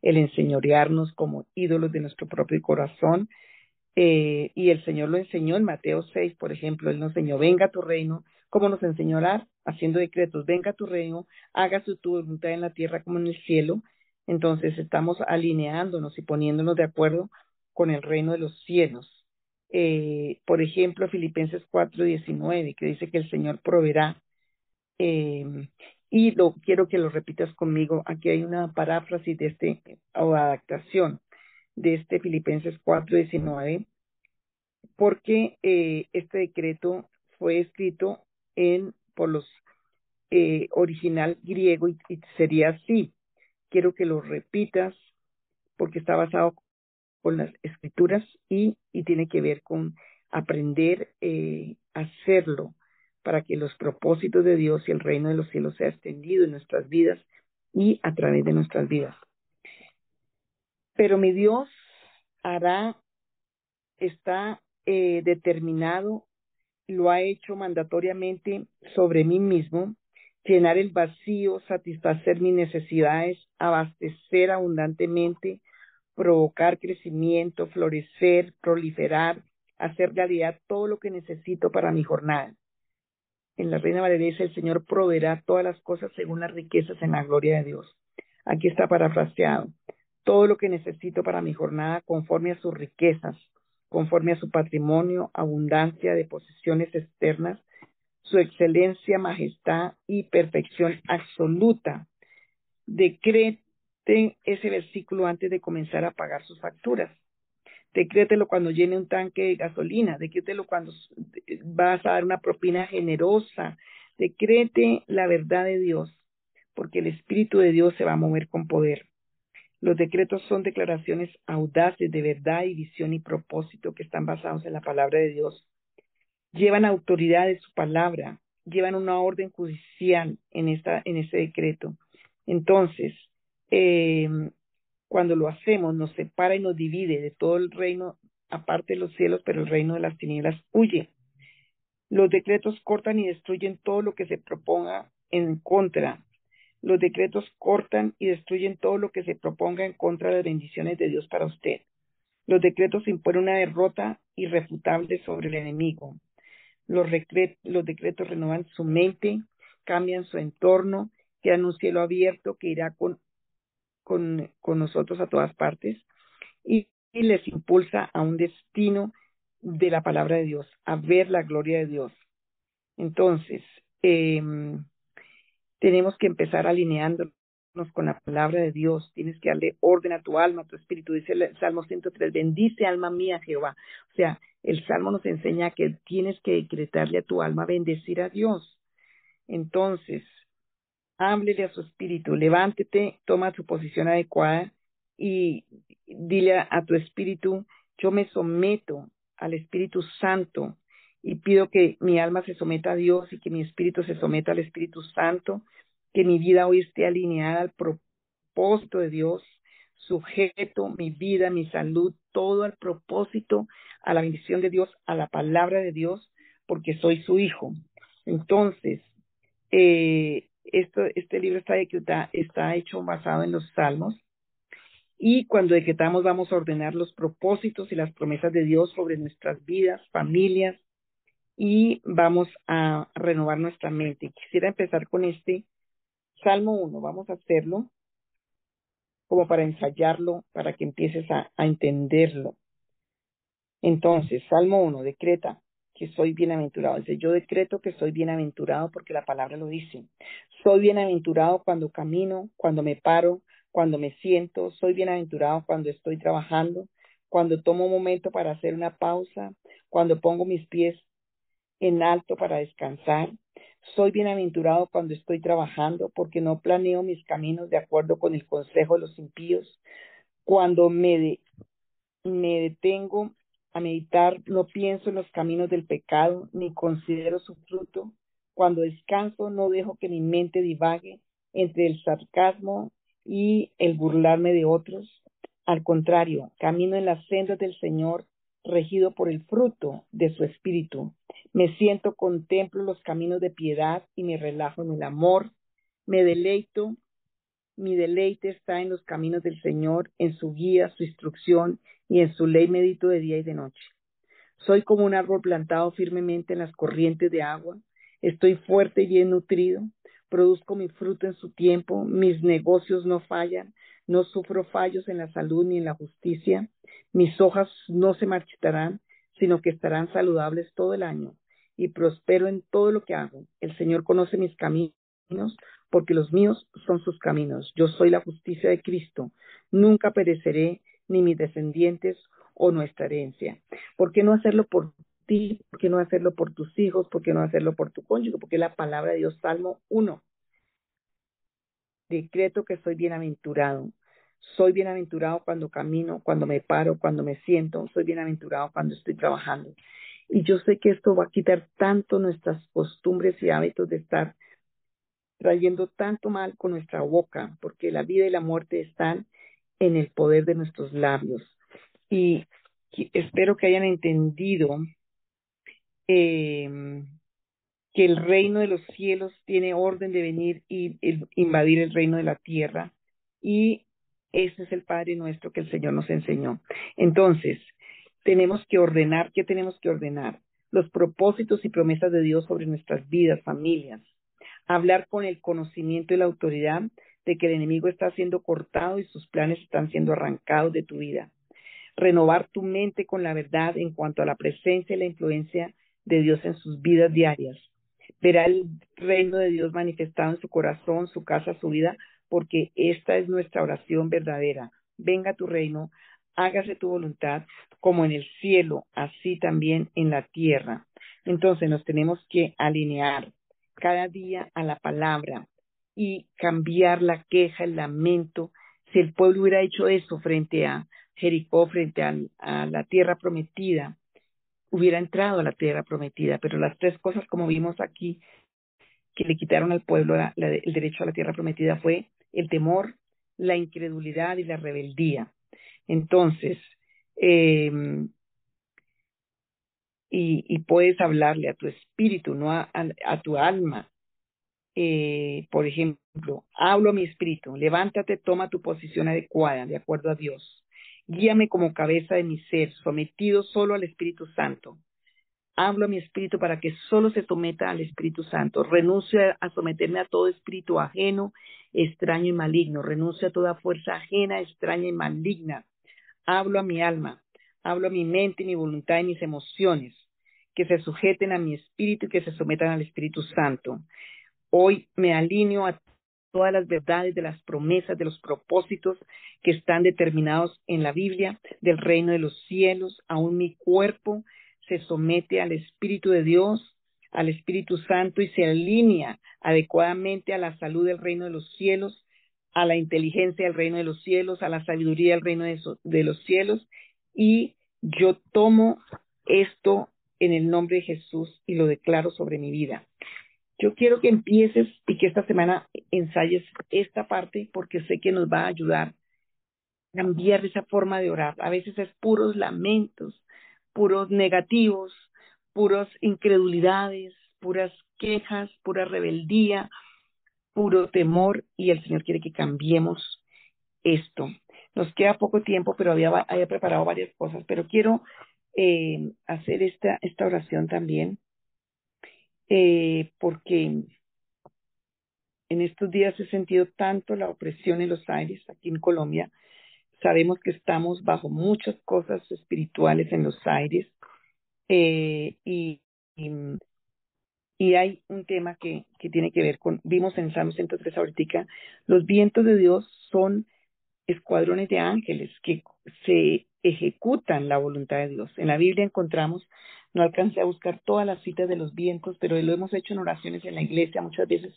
el enseñorearnos como ídolos de nuestro propio corazón. Eh, y el Señor lo enseñó en Mateo 6, por ejemplo, Él nos enseñó, venga tu reino, como nos enseñó a orar, haciendo decretos, venga tu reino, haga su voluntad en la tierra como en el cielo. Entonces estamos alineándonos y poniéndonos de acuerdo con el reino de los cielos. Eh, por ejemplo, Filipenses 4:19, que dice que el Señor proveerá. Eh, y lo quiero que lo repitas conmigo. Aquí hay una paráfrasis de este, o adaptación de este Filipenses 4:19, porque eh, este decreto fue escrito en por los eh, original griego y, sería así. Quiero que lo repitas porque está basado con las escrituras y, y tiene que ver con aprender eh, hacerlo para que los propósitos de Dios y el reino de los cielos sea extendido en nuestras vidas y a través de nuestras vidas. Pero mi Dios hará, está eh, determinado lo ha hecho mandatoriamente sobre mí mismo, llenar el vacío, satisfacer mis necesidades, abastecer abundantemente, provocar crecimiento, florecer, proliferar, hacer realidad todo lo que necesito para mi jornada. En la Reina Valeria el Señor proveerá todas las cosas según las riquezas en la gloria de Dios. Aquí está parafraseado. Todo lo que necesito para mi jornada conforme a sus riquezas conforme a su patrimonio, abundancia de posesiones externas, su excelencia, majestad y perfección absoluta. Decrete ese versículo antes de comenzar a pagar sus facturas. Decrételo cuando llene un tanque de gasolina, decrételo cuando vas a dar una propina generosa, decrete la verdad de Dios, porque el Espíritu de Dios se va a mover con poder. Los decretos son declaraciones audaces de verdad y visión y propósito que están basados en la palabra de Dios. Llevan autoridad de su palabra, llevan una orden judicial en, esta, en ese decreto. Entonces, eh, cuando lo hacemos, nos separa y nos divide de todo el reino, aparte de los cielos, pero el reino de las tinieblas huye. Los decretos cortan y destruyen todo lo que se proponga en contra los decretos cortan y destruyen todo lo que se proponga en contra de las bendiciones de Dios para usted. Los decretos imponen una derrota irrefutable sobre el enemigo. Los, decretos renovan su mente, cambian su entorno, crean un cielo abierto que irá con nosotros a todas partes. y, les impulsa a un destino de la palabra de Dios, a ver la gloria de Dios. Entonces, em, tenemos que empezar alineándonos con la palabra de Dios. Tienes que darle orden a tu alma, a tu espíritu. Dice el Salmo 103, bendice alma mía Jehová. O sea, el Salmo nos enseña que tienes que decretarle a tu alma bendecir a Dios. Entonces, háblele a su espíritu, levántate, toma tu posición adecuada y dile a, tu espíritu, yo me someto al Espíritu Santo y pido que mi alma se someta a Dios y que mi espíritu se someta al Espíritu Santo, que mi vida hoy esté alineada al propósito de Dios, sujeto mi vida, mi salud, todo al propósito, a la bendición de Dios, a la palabra de Dios, porque soy su hijo. Entonces, eh, este libro está, está hecho basado en los salmos y cuando decretamos vamos a ordenar los propósitos y las promesas de Dios sobre nuestras vidas, familias y vamos a renovar nuestra mente. Quisiera empezar con este Salmo 1. Vamos a hacerlo como para ensayarlo, para que empieces a, entenderlo. Entonces, Salmo 1, decreta que soy bienaventurado. Dice, yo decreto que soy bienaventurado porque la palabra lo dice. Soy bienaventurado cuando camino, cuando me paro, cuando me siento, soy bienaventurado cuando estoy trabajando, cuando tomo un momento para hacer una pausa, cuando pongo mis pies en alto para descansar. Soy bienaventurado cuando estoy trabajando porque no planeo mis caminos de acuerdo con el consejo de los impíos. Cuando me, detengo a meditar, no pienso en los caminos del pecado ni considero su fruto. Cuando descanso, no dejo que mi mente divague entre el sarcasmo y el burlarme de otros. Al contrario, camino en las sendas del Señor, regido por el fruto de su espíritu. Me siento, contemplo los caminos de piedad y me relajo en el amor. Me deleito, mi deleite está en los caminos del Señor, en su guía, su instrucción y en su ley medito de día y de noche. Soy como un árbol plantado firmemente en las corrientes de agua. Estoy fuerte y bien nutrido produzco mi fruto en su tiempo, mis negocios no fallan, no sufro fallos en la salud ni en la justicia, mis hojas no se marchitarán, sino que estarán saludables todo el año, y prospero en todo lo que hago. El Señor conoce mis caminos, porque los míos son sus caminos. Yo soy la justicia de Cristo. Nunca pereceré, ni mis descendientes o nuestra herencia. ¿Por qué no hacerlo por ¿por qué no hacerlo por tus hijos? ¿Por qué no hacerlo por tu cónyuge? Porque la palabra de Dios, Salmo 1. Decreto que soy bienaventurado. Soy bienaventurado cuando camino, cuando me paro, cuando me siento. Soy bienaventurado cuando estoy trabajando. Y yo sé que esto va a quitar tanto nuestras costumbres y hábitos de estar trayendo tanto mal con nuestra boca, porque la vida y la muerte están en el poder de nuestros labios. Y espero que hayan entendido eh, que el reino de los cielos tiene orden de venir y invadir el reino de la tierra. Y ese es el Padre nuestro que el Señor nos enseñó. Entonces, tenemos que ordenar, ¿qué tenemos que ordenar? Los propósitos y promesas de Dios sobre nuestras vidas, familias. Hablar con el conocimiento y la autoridad de que el enemigo está siendo cortado y sus planes están siendo arrancados de tu vida. Renovar tu mente con la verdad en cuanto a la presencia y la influencia de Dios en sus vidas diarias. Verá el reino de Dios manifestado en su corazón, su casa, su vida, porque esta es nuestra oración verdadera. Venga tu reino, hágase tu voluntad, como en el cielo, así también en la tierra. Entonces nos tenemos que alinear cada día a la palabra y cambiar la queja, el lamento. Si el pueblo hubiera hecho eso frente a Jericó, frente a la tierra prometida, hubiera entrado a la tierra prometida, pero las tres cosas, como vimos aquí, que le quitaron al pueblo el derecho a la tierra prometida fue el temor, la incredulidad y la rebeldía. Entonces, em, y, puedes hablarle a tu espíritu, no a, tu alma. Eh, por ejemplo, hablo a mi espíritu, levántate, toma tu posición adecuada, de acuerdo a Dios. Guíame como cabeza de mi ser, sometido solo al Espíritu Santo. Hablo a mi espíritu para que solo se someta al Espíritu Santo. Renuncio a someterme a todo espíritu ajeno, extraño y maligno. Renuncio a toda fuerza ajena, extraña y maligna. hablo a mi alma, hablo a mi mente, mi voluntad y mis emociones, que se sujeten a mi espíritu y que se sometan al Espíritu Santo. Hoy me alineo a todas las verdades de las promesas, de los propósitos que están determinados en la Biblia, del reino de los cielos, aún mi cuerpo se somete al Espíritu de Dios, al Espíritu Santo y se alinea adecuadamente a la salud del reino de los cielos, a la inteligencia del reino de los cielos, a la sabiduría del reino de, los cielos y yo tomo esto en el nombre de Jesús y lo declaro sobre mi vida. Yo quiero que empieces y que esta semana ensayes esta parte porque sé que nos va a ayudar a cambiar esa forma de orar. A veces es puros lamentos, puros negativos, puras incredulidades, puras quejas, pura rebeldía, puro temor y el Señor quiere que cambiemos esto. Nos queda poco tiempo, pero había, preparado varias cosas, pero quiero eh, hacer esta, esta oración también eh, porque en estos días he sentido tanto la opresión en los aires aquí en Colombia. Sabemos que estamos bajo muchas cosas espirituales en los aires eh, y, hay un tema que, que tiene que ver con, vimos en Salmo 103 ahorita, los vientos de Dios son escuadrones de ángeles que se ejecutan la voluntad de Dios. En la Biblia encontramos no alcancé a buscar todas las citas de los vientos, pero lo hemos hecho en oraciones en la iglesia muchas veces.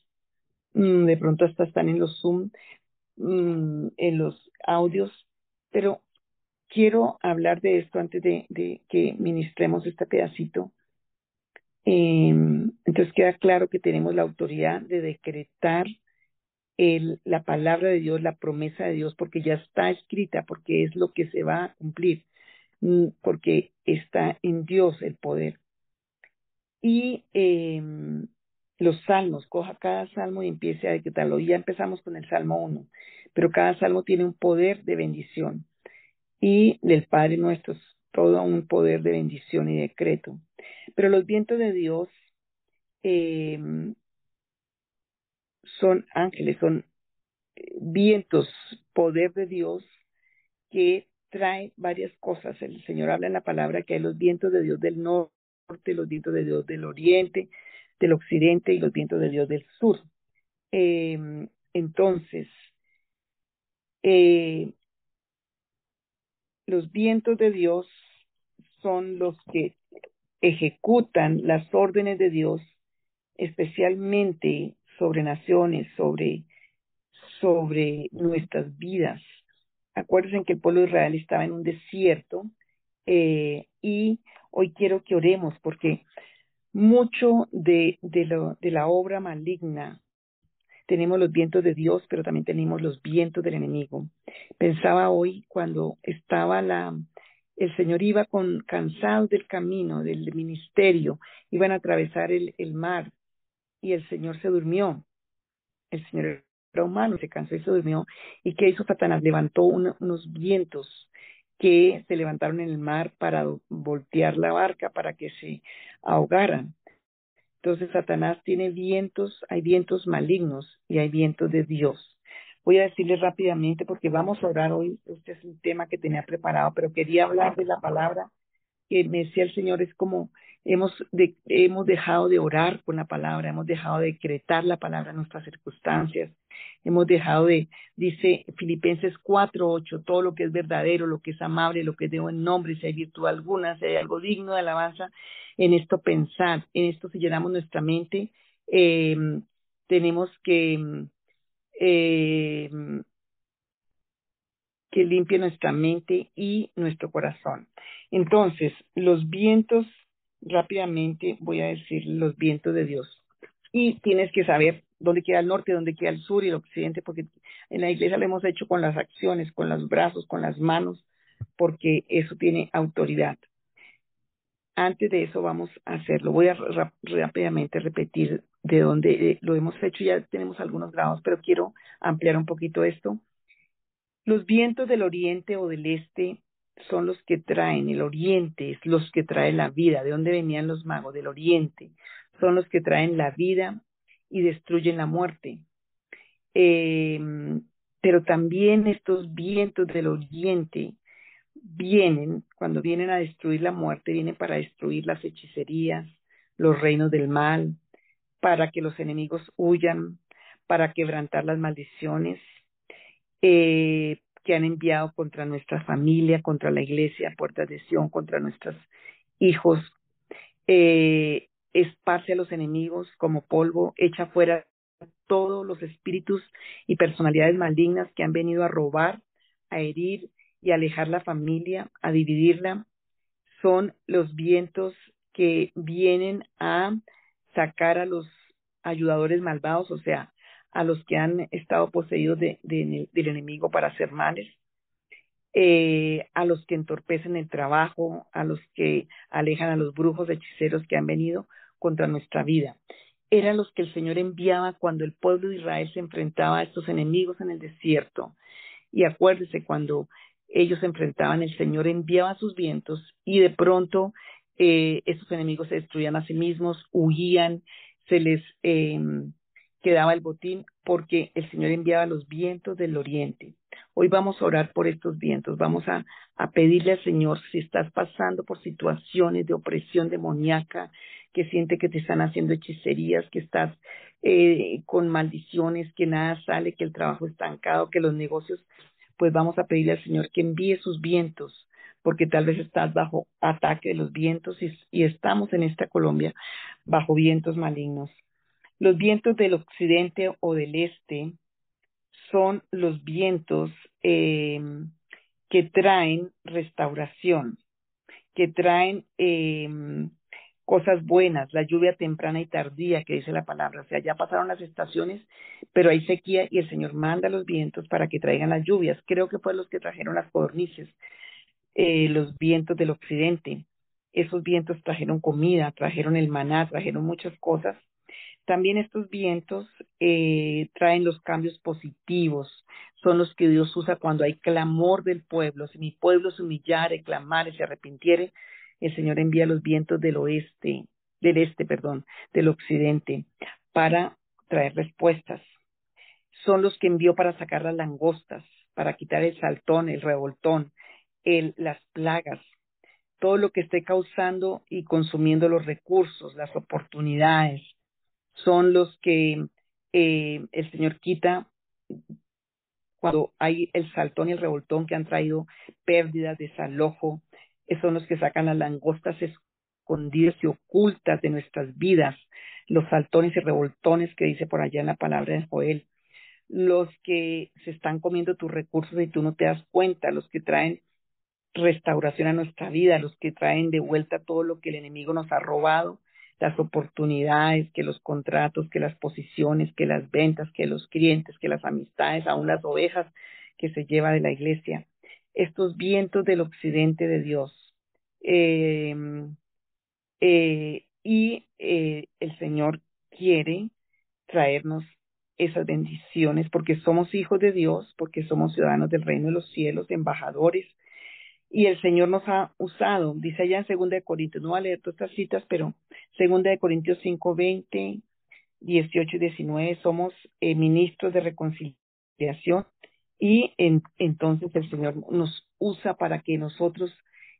Mm, de pronto hasta están en los Zoom, mm, en los audios, pero quiero hablar de esto antes de, que ministremos este pedacito. Em, entonces queda claro que tenemos la autoridad de decretar la palabra de Dios, la promesa de Dios, porque ya está escrita, porque es lo que se va a cumplir. Mm, porque está en Dios el poder. Y eh, los salmos, coja cada salmo y empiece a decretarlo. Ya empezamos con el Salmo 1, pero cada salmo tiene un poder de bendición. Y del Padre nuestro, todo un poder de bendición y decreto. Pero los vientos de Dios eh, son ángeles, son vientos, poder de Dios que trae varias cosas. El Señor habla en la palabra que hay los vientos de Dios del norte, los vientos de Dios del oriente, del occidente y los vientos de Dios del sur. Eh, entonces, eh, los vientos de Dios son los que ejecutan las órdenes de Dios, especialmente sobre naciones, sobre, sobre nuestras vidas. Acuérdense que el pueblo de Israel estaba en un desierto eh, y hoy quiero que oremos porque mucho de, de, la obra maligna tenemos los vientos de Dios, pero también tenemos los vientos del enemigo. Pensaba hoy cuando estaba la, el Señor iba con cansado del camino, del ministerio, iban a atravesar el, mar y el Señor se durmió. El Señor humano, se cansó y se durmió. ¿Y qué hizo Satanás? Levantó unos vientos que se levantaron en el mar para voltear la barca, para que se ahogaran. Entonces Satanás tiene vientos, hay vientos malignos y hay vientos de Dios. Voy a decirles rápidamente porque vamos a orar hoy, este es un tema que tenía preparado, pero quería hablar de la palabra que me decía el Señor, es como hemos, hemos dejado de orar con la palabra, hemos dejado de decretar la palabra en nuestras circunstancias, hemos dejado de, dice Filipenses 4.8, todo lo que es verdadero, lo que es amable, lo que es de buen nombre, si hay virtud alguna, si hay algo digno de alabanza, en esto pensar, en esto si llenamos nuestra mente, eh, tenemos que eh, que limpie nuestra mente y nuestro corazón. Entonces, los vientos, rápidamente voy a decir los vientos de Dios. Y tienes que saber dónde queda el norte, dónde queda el sur y el occidente, porque en la iglesia lo hemos hecho con las acciones, con los brazos, con las manos, porque eso tiene autoridad. Antes de eso vamos a hacerlo. Voy a rápidamente repetir de dónde eh, lo hemos hecho. Ya tenemos algunos grados, pero quiero ampliar un poquito esto. Los vientos del oriente o del este son los que traen, el oriente es los que traen la vida. ¿De dónde venían los magos? Del oriente. Son los que traen la vida y destruyen la muerte. Eh, pero también estos vientos del oriente vienen, cuando vienen a destruir la muerte, vienen para destruir las hechicerías, los reinos del mal, para que los enemigos huyan, para quebrantar las maldiciones eh, que han enviado contra nuestra familia, contra la iglesia, puertas de Sion, contra nuestros hijos. Eh, esparce a los enemigos como polvo, echa fuera todos los espíritus y personalidades malignas que han venido a robar, a herir y a alejar la familia, a dividirla. Son los vientos que vienen a sacar a los ayudadores malvados, o sea, a los que han estado poseídos de, del enemigo para hacer males, eh, a los que entorpecen el trabajo, a los que alejan a los brujos hechiceros que han venido contra nuestra vida. Eran los que el Señor enviaba cuando el pueblo de Israel se enfrentaba a estos enemigos en el desierto. Y acuérdese, cuando ellos se enfrentaban, el Señor enviaba sus vientos y de pronto eh, estos enemigos se destruían a sí mismos, huían, se les eh, quedaba el botín porque el Señor enviaba los vientos del oriente. Hoy vamos a orar por estos vientos, vamos a, pedirle al Señor si estás pasando por situaciones de opresión demoníaca, que siente que te están haciendo hechicerías, que estás eh, con maldiciones, que nada sale, que el trabajo estancado, que los negocios, pues vamos a pedirle al Señor que envíe sus vientos, porque tal vez estás bajo ataque de los vientos y estamos en esta Colombia bajo vientos malignos. Los vientos del occidente o del este son los vientos eh, que traen restauración, que traen eh, cosas buenas, la lluvia temprana y tardía que dice la palabra. O sea, ya pasaron las estaciones, pero hay sequía y el Señor manda los vientos para que traigan las lluvias. Creo que fue los que trajeron las codornices, eh, los vientos del occidente. Esos vientos trajeron comida, trajeron el maná, trajeron muchas cosas. También estos vientos eh, traen los cambios positivos, son los que Dios usa cuando hay clamor del pueblo. Si mi pueblo se humillare, clamare, se arrepintiere, el Señor envía los vientos del oeste, del este, perdón, del occidente, para traer respuestas. Son los que envió para sacar las langostas, para quitar el saltón, el revoltón, el, las plagas, todo lo que esté causando y consumiendo los recursos, las oportunidades, son los que eh, el Señor quita cuando hay el saltón y el revoltón que han traído pérdidas, desalojo, son los que sacan las langostas escondidas y ocultas de nuestras vidas, los saltones y revoltones que dice por allá en la palabra de Joel, los que se están comiendo tus recursos y tú no te das cuenta, los que traen restauración a nuestra vida, los que traen de vuelta todo lo que el enemigo nos ha robado, las oportunidades, que los contratos, que las posiciones, que las ventas, que los clientes, que las amistades, aún las ovejas que se lleva de la iglesia estos vientos del occidente de Dios. Eh, eh, y eh, el Señor quiere traernos esas bendiciones porque somos hijos de Dios, porque somos ciudadanos del reino de los cielos, embajadores. Y el Señor nos ha usado, dice allá en Segunda de Corintios, no voy a leer todas estas citas, pero Segunda de Corintios 5, 20, 18 y 19, somos ministros de reconciliación y entonces el Señor nos usa para que nosotros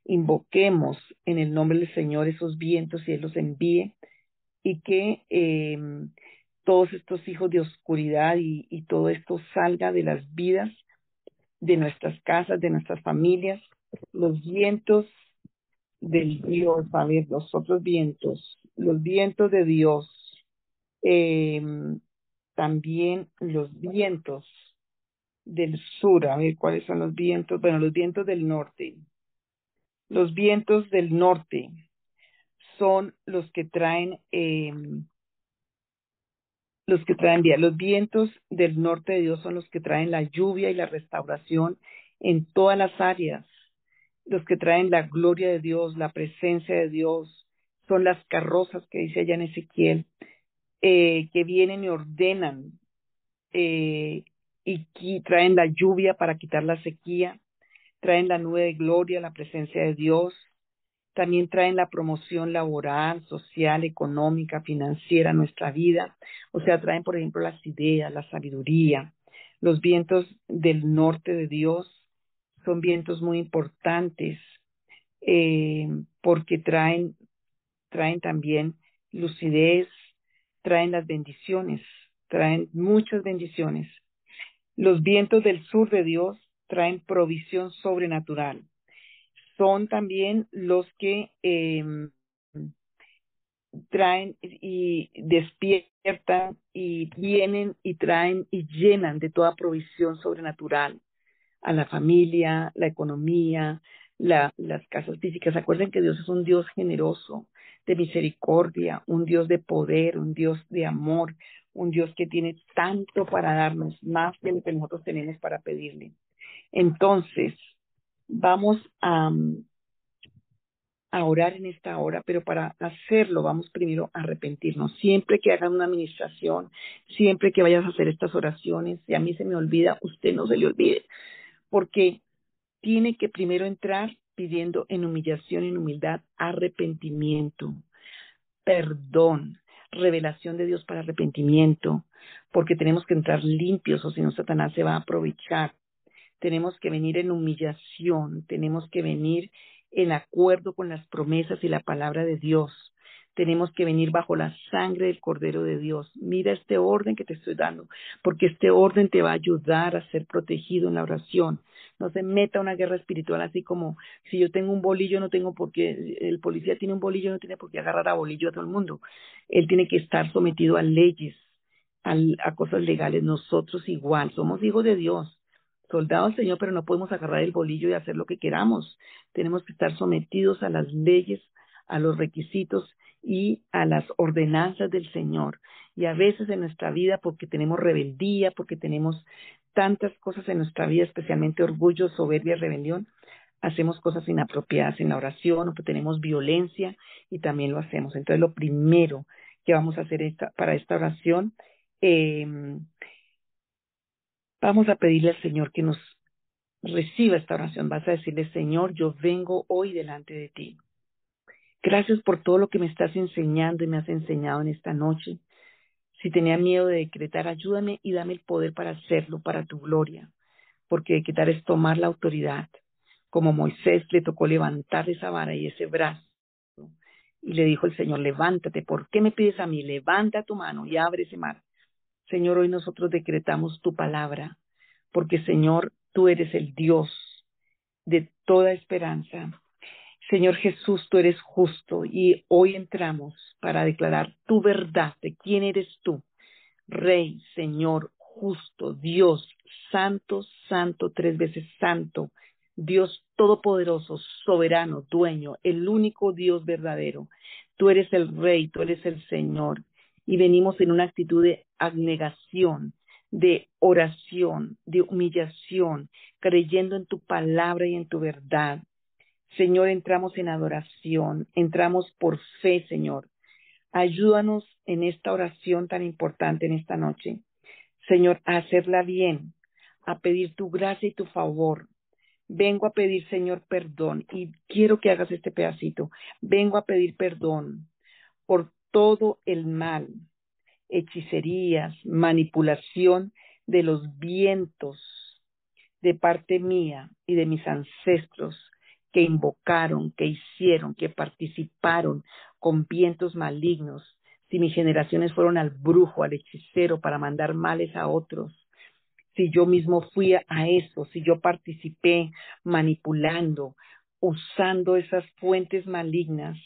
invoquemos en el nombre del Señor esos vientos y Él los envíe y que eh, todos estos hijos de oscuridad y todo esto salga de las vidas de nuestras casas, de nuestras familias, los vientos del Dios, a ver, los otros vientos, los vientos de Dios, eh, también los vientos del sur, a ver cuáles son los vientos, bueno, los vientos del norte. Los vientos del norte son los que traen, eh, los que traen bien. Los vientos del norte de Dios son los que traen la lluvia y la restauración en todas las áreas. Los que traen la gloria de Dios, la presencia de Dios, son las carrozas que dice allá en Ezequiel, eh, que vienen y ordenan eh, y traen la lluvia para quitar la sequía, traen la nube de gloria, la presencia de Dios, también traen la promoción laboral, social, económica, financiera a nuestra vida, o sea, traen, por ejemplo, las ideas, la sabiduría, los vientos del norte de Dios son vientos muy importantes eh, porque traen, traen también lucidez, traen las bendiciones, traen muchas bendiciones. Los vientos del sur de Dios traen provisión sobrenatural. Son también los que eh, traen y despiertan y vienen y traen y llenan de toda provisión sobrenatural a la familia, la economía, la, las casas físicas. Acuerden que Dios es un Dios generoso, de misericordia, un Dios de poder, un Dios de amor, un Dios que tiene tanto para darnos, más de lo que nosotros tenemos para pedirle. Entonces, vamos a, a orar en esta hora, pero para hacerlo vamos primero a arrepentirnos. Siempre que hagan una administración, siempre que vayas a hacer estas oraciones, si a mí se me olvida, usted no se le olvide, porque tiene que primero entrar pidiendo en humillación en humildad arrepentimiento, perdón, revelación de Dios para arrepentimiento, porque tenemos que entrar limpios o si no Satanás se va a aprovechar. Tenemos que venir en humillación, tenemos que venir en acuerdo con las promesas y la palabra de Dios. Tenemos que venir bajo la sangre del Cordero de Dios. Mira este orden que te estoy dando, porque este orden te va a ayudar a ser protegido en la oración. No se meta una guerra espiritual así como si yo tengo un bolillo, no tengo por qué, el policía tiene un bolillo, no tiene por qué agarrar a bolillo a todo el mundo. Él tiene que estar sometido a leyes, a cosas legales. Nosotros igual, somos hijos de Dios soldado al Señor, pero no podemos agarrar el bolillo y hacer lo que queramos. Tenemos que estar sometidos a las leyes, a los requisitos y a las ordenanzas del Señor. Y a veces en nuestra vida, porque tenemos rebeldía, porque tenemos tantas cosas en nuestra vida, especialmente orgullo, soberbia, rebelión, hacemos cosas inapropiadas en la oración o tenemos violencia y también lo hacemos. Entonces, lo primero que vamos a hacer esta, para esta oración eh, Vamos a pedirle al Señor que nos reciba esta oración. Vas a decirle, Señor, yo vengo hoy delante de ti. Gracias por todo lo que me estás enseñando y me has enseñado en esta noche. Si tenía miedo de decretar, ayúdame y dame el poder para hacerlo, para tu gloria. Porque decretar es tomar la autoridad. Como Moisés le tocó levantar esa vara y ese brazo. Y le dijo el Señor, levántate. ¿Por qué me pides a mí? Levanta tu mano y abre ese mar. Señor, hoy nosotros decretamos tu palabra, porque Señor, tú eres el Dios de toda esperanza. Señor Jesús, tú eres justo y hoy entramos para declarar tu verdad de quién eres tú, Rey, Señor, justo, Dios, santo, santo, tres veces santo, Dios todopoderoso, soberano, dueño, el único Dios verdadero. Tú eres el Rey, tú eres el Señor y venimos en una actitud de abnegación, de oración, de humillación, creyendo en tu palabra y en tu verdad. Señor, entramos en adoración, entramos por fe, Señor. Ayúdanos en esta oración tan importante en esta noche. Señor, a hacerla bien, a pedir tu gracia y tu favor. Vengo a pedir, Señor, perdón y quiero que hagas este pedacito. Vengo a pedir perdón por todo el mal, hechicerías, manipulación de los vientos de parte mía y de mis ancestros que invocaron, que hicieron, que participaron con vientos malignos, si mis generaciones fueron al brujo, al hechicero para mandar males a otros, si yo mismo fui a eso, si yo participé manipulando, usando esas fuentes malignas,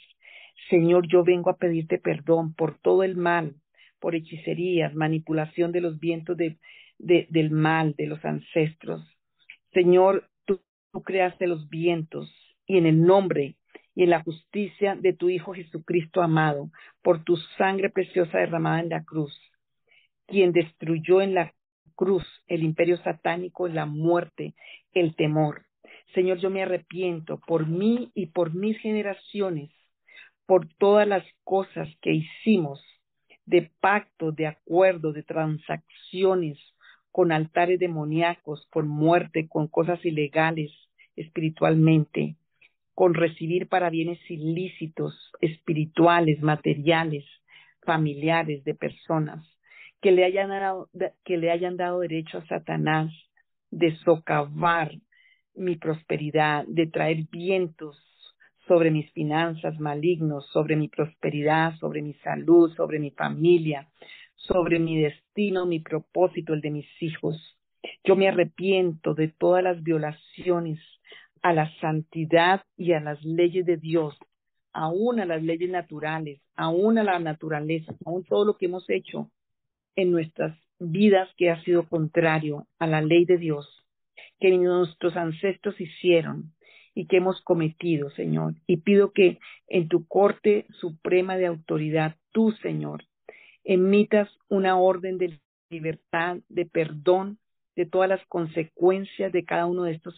Señor, yo vengo a pedirte perdón por todo el mal, por hechicerías, manipulación de los vientos de, del mal, de los ancestros. Señor, creaste los vientos y en el nombre y en la justicia de tu Hijo Jesucristo amado, por tu sangre preciosa derramada en la cruz, quien destruyó en la cruz el imperio satánico, la muerte, el temor. Señor, yo me arrepiento por mí y por mis generaciones por todas las cosas que hicimos de pacto, de acuerdo, de transacciones con altares demoníacos, con muerte, con cosas ilegales espiritualmente, con recibir para bienes ilícitos, espirituales, materiales, familiares de personas, que le hayan dado, que le hayan dado derecho a Satanás de socavar mi prosperidad, de traer vientos sobre mis finanzas malignos, sobre mi prosperidad, sobre mi salud, sobre mi familia, sobre mi destino, mi propósito, el de mis hijos. Yo me arrepiento de todas las violaciones a la santidad y a las leyes de Dios, aún a las leyes naturales, aún a la naturaleza, aún todo lo que hemos hecho en nuestras vidas que ha sido contrario a la ley de Dios, que nuestros ancestros hicieron y que hemos cometido, Señor. Y pido que en tu corte suprema de autoridad, tú, Señor, emitas una orden de libertad, de perdón de todas las consecuencias de cada uno de estos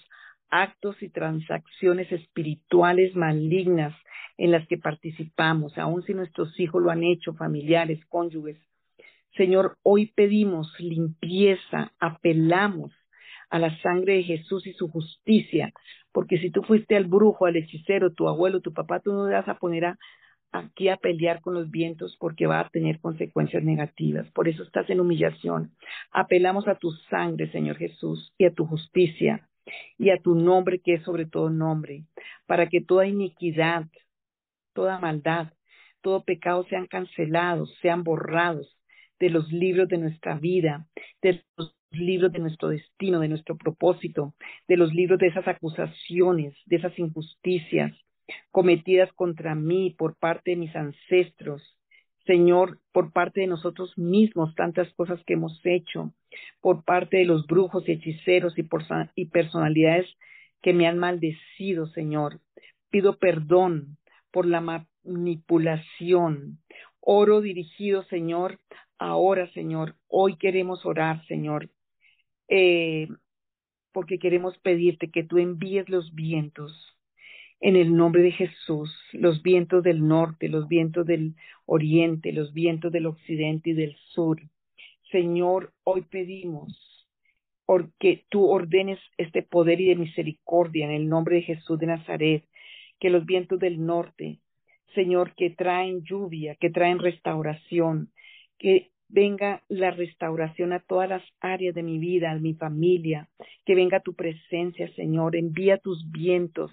actos y transacciones espirituales malignas en las que participamos, aun si nuestros hijos lo han hecho, familiares, cónyuges. Señor, hoy pedimos limpieza, apelamos a la sangre de Jesús y su justicia, porque si tú fuiste al brujo, al hechicero, tu abuelo, tu papá, tú no te vas a poner aquí a pelear con los vientos porque va a tener consecuencias negativas. Por eso estás en humillación. Apelamos a tu sangre, Señor Jesús, y a tu justicia y a tu nombre que es sobre todo nombre, para que toda iniquidad, toda maldad, todo pecado sean cancelados, sean borrados de los libros de nuestra vida, de los libros de nuestro destino, de nuestro propósito, de los libros de esas acusaciones, de esas injusticias cometidas contra mí por parte de mis ancestros, Señor, por parte de nosotros mismos, tantas cosas que hemos hecho, por parte de los brujos y hechiceros y, por, y personalidades que me han maldecido, Señor. Pido perdón por la manipulación. Oro dirigido, Señor, ahora, Señor. Hoy queremos orar, Señor, eh, porque queremos pedirte que tú envíes los vientos en el nombre de Jesús, los vientos del norte, los vientos del oriente, los vientos del occidente y del sur. Señor, hoy pedimos que tú ordenes este poder y de misericordia en el nombre de Jesús de Nazaret, que los vientos del norte, Señor, que traen lluvia, que traen restauración, que venga la restauración a todas las áreas de mi vida, a mi familia, que venga tu presencia, Señor, envía tus vientos,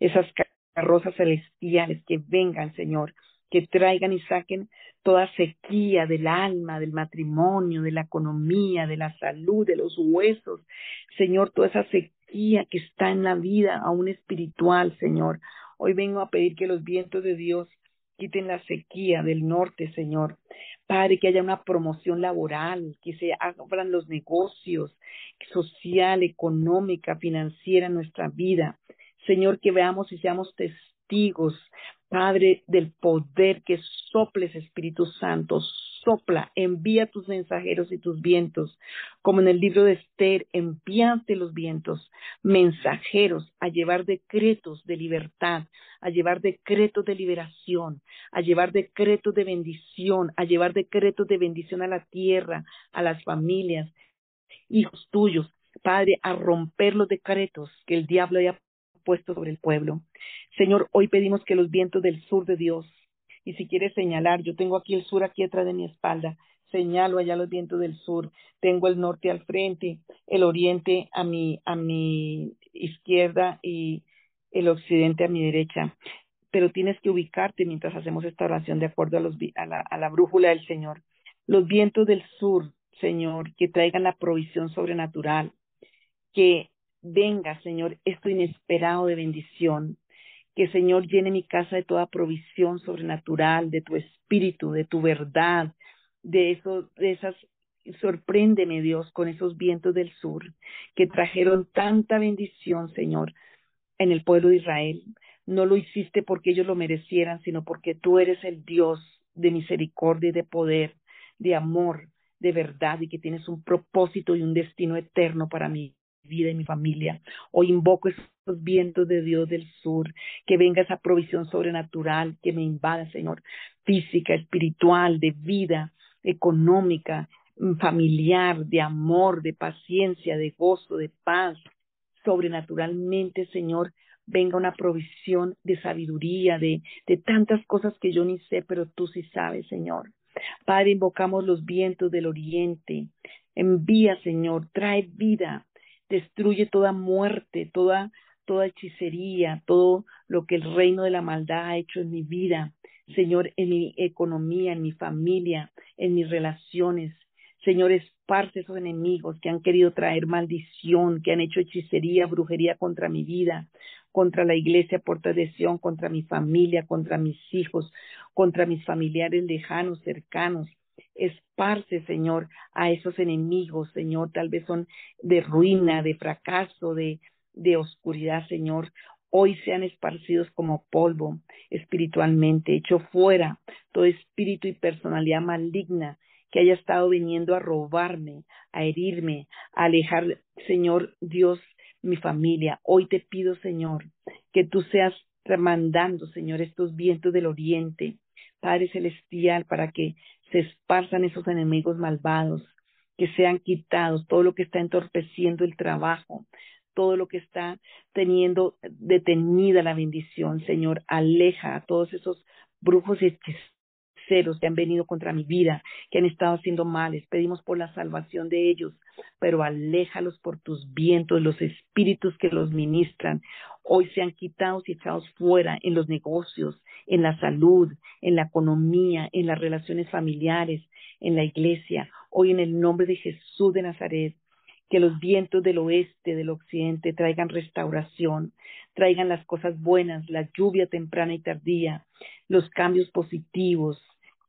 esas carrozas celestiales, que vengan, Señor, que traigan y saquen toda sequía del alma, del matrimonio, de la economía, de la salud, de los huesos, Señor, toda esa sequía que está en la vida, aún espiritual, Señor. Hoy vengo a pedir que los vientos de Dios quiten la sequía del norte, Señor. Padre, que haya una promoción laboral, que se abran los negocios, social, económica, financiera en nuestra vida. Señor, que veamos y seamos testigos, Padre, del poder que soples, Espíritu Santo, sopla, envía tus mensajeros y tus vientos, como en el libro de Esther, envíate los vientos, mensajeros a llevar decretos de libertad, a llevar decretos de liberación, a llevar decretos de bendición, a llevar decretos de bendición a la tierra, a las familias, hijos tuyos, Padre, a romper los decretos que el diablo haya puesto sobre el pueblo. Señor, hoy pedimos que los vientos del sur de Dios y si quieres señalar, yo tengo aquí el sur aquí atrás de mi espalda, señalo allá los vientos del sur, tengo el norte al frente, el oriente a mi, a mi izquierda y el occidente a mi derecha. Pero tienes que ubicarte mientras hacemos esta oración de acuerdo a, los, a, a la brújula del Señor. Los vientos del sur, Señor, que traigan la provisión sobrenatural, que venga, Señor, esto inesperado de bendición, que Señor llene mi casa de toda provisión sobrenatural, de tu espíritu, de tu verdad, de eso, de esas sorpréndeme Dios con esos vientos del sur que trajeron tanta bendición, Señor, en el pueblo de Israel. No lo hiciste porque ellos lo merecieran, sino porque tú eres el Dios de misericordia y de poder, de amor, de verdad y que tienes un propósito y un destino eterno para mí vida y mi familia. Hoy invoco esos vientos de Dios del sur, que venga esa provisión sobrenatural que me invada, Señor, física, espiritual, de vida, económica, familiar, de amor, de paciencia, de gozo, de paz. Sobrenaturalmente, Señor, venga una provisión de sabiduría, de, de tantas cosas que yo ni sé, pero tú sí sabes, Señor. Padre, invocamos los vientos del oriente. Envía, Señor, trae vida, destruye toda muerte, toda, toda hechicería, todo lo que el reino de la maldad ha hecho en mi vida, Señor, en mi economía, en mi familia, en mis relaciones. Señor, esparce esos enemigos que han querido traer maldición, que han hecho hechicería, brujería contra mi vida, contra la iglesia por tradición, contra mi familia, contra mis hijos, contra mis familiares lejanos, cercanos. Esparce, Señor, a esos enemigos, Señor, tal vez son de ruina, de fracaso, de, de oscuridad, Señor. Hoy sean esparcidos como polvo espiritualmente, hecho fuera todo espíritu y personalidad maligna que haya estado viniendo a robarme, a herirme, a alejar, Señor Dios, mi familia. Hoy te pido, Señor, que tú seas mandando, Señor, estos vientos del oriente, Padre Celestial, para que se esparzan esos enemigos malvados, que sean quitados, todo lo que está entorpeciendo el trabajo, todo lo que está teniendo detenida la bendición, Señor, aleja a todos esos brujos y ceros que han venido contra mi vida, que han estado haciendo males. Pedimos por la salvación de ellos, pero aléjalos por tus vientos, los espíritus que los ministran. Hoy sean quitados y echados fuera en los negocios, en la salud, en la economía, en las relaciones familiares, en la iglesia. Hoy en el nombre de Jesús de Nazaret, que los vientos del oeste, del occidente traigan restauración, traigan las cosas buenas, la lluvia temprana y tardía, los cambios positivos,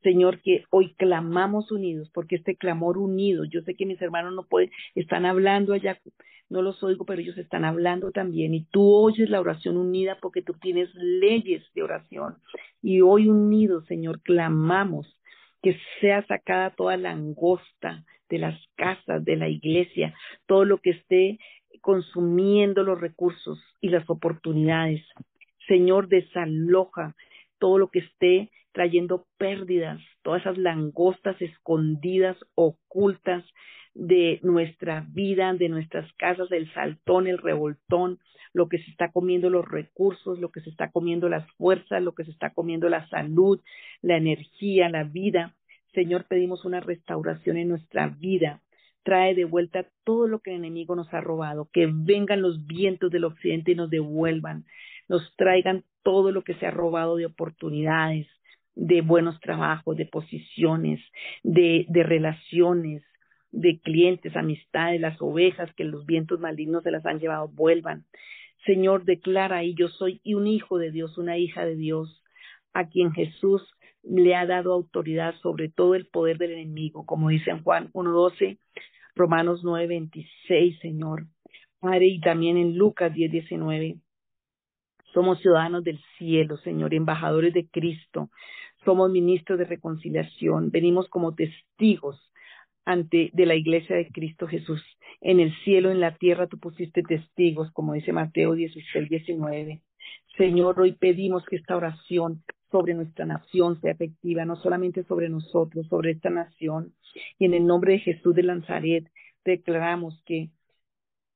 Señor, que hoy clamamos unidos, porque este clamor unido, yo sé que mis hermanos no pueden, están hablando allá, no los oigo, pero ellos están hablando también, y tú oyes la oración unida porque tú tienes leyes de oración. Y hoy unidos, Señor, clamamos que sea sacada toda la angosta de las casas, de la iglesia, todo lo que esté consumiendo los recursos y las oportunidades. Señor, desaloja todo lo que esté trayendo pérdidas, todas esas langostas escondidas, ocultas de nuestra vida, de nuestras casas, el saltón, el revoltón, lo que se está comiendo los recursos, lo que se está comiendo las fuerzas, lo que se está comiendo la salud, la energía, la vida. Señor, pedimos una restauración en nuestra vida. Trae de vuelta todo lo que el enemigo nos ha robado, que vengan los vientos del occidente y nos devuelvan, nos traigan todo lo que se ha robado de oportunidades, de buenos trabajos, de posiciones, de, de relaciones, de clientes, amistades, las ovejas que los vientos malignos se las han llevado, vuelvan. Señor, declara ahí, yo soy un hijo de Dios, una hija de Dios, a quien Jesús le ha dado autoridad sobre todo el poder del enemigo, como dice en Juan 1.12, Romanos 9.26, Señor. Padre, y también en Lucas 10.19. Somos ciudadanos del cielo, Señor, embajadores de Cristo. Somos ministros de reconciliación. Venimos como testigos ante de la iglesia de Cristo Jesús. En el cielo, en la tierra, tú pusiste testigos, como dice Mateo 16, 19. Señor, hoy pedimos que esta oración sobre nuestra nación sea efectiva, no solamente sobre nosotros, sobre esta nación. Y en el nombre de Jesús de Nazaret declaramos que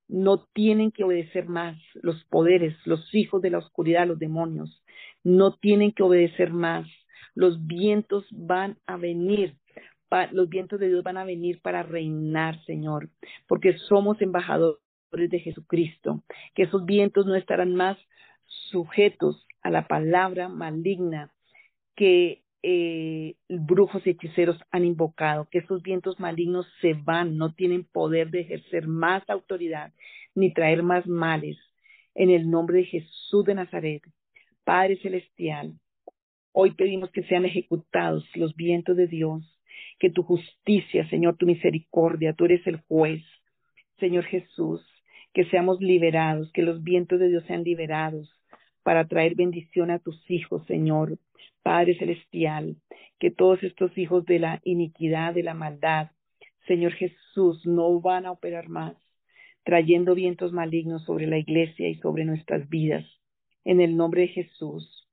no tienen que obedecer más los poderes, los hijos de la oscuridad, los demonios, no tienen que obedecer más. Los vientos van a venir, los vientos de Dios van a venir para reinar, Señor, porque somos embajadores de Jesucristo, que esos vientos no estarán más sujetos a la palabra maligna que eh, brujos y hechiceros han invocado, que esos vientos malignos se van, no tienen poder de ejercer más autoridad ni traer más males. En el nombre de Jesús de Nazaret, Padre Celestial, hoy pedimos que sean ejecutados los vientos de Dios, que tu justicia, Señor, tu misericordia, tú eres el juez, Señor Jesús, que seamos liberados, que los vientos de Dios sean liberados para traer bendición a tus hijos, Señor, Padre Celestial, que todos estos hijos de la iniquidad, de la maldad, Señor Jesús, no van a operar más, trayendo vientos malignos sobre la iglesia y sobre nuestras vidas, en el nombre de Jesús,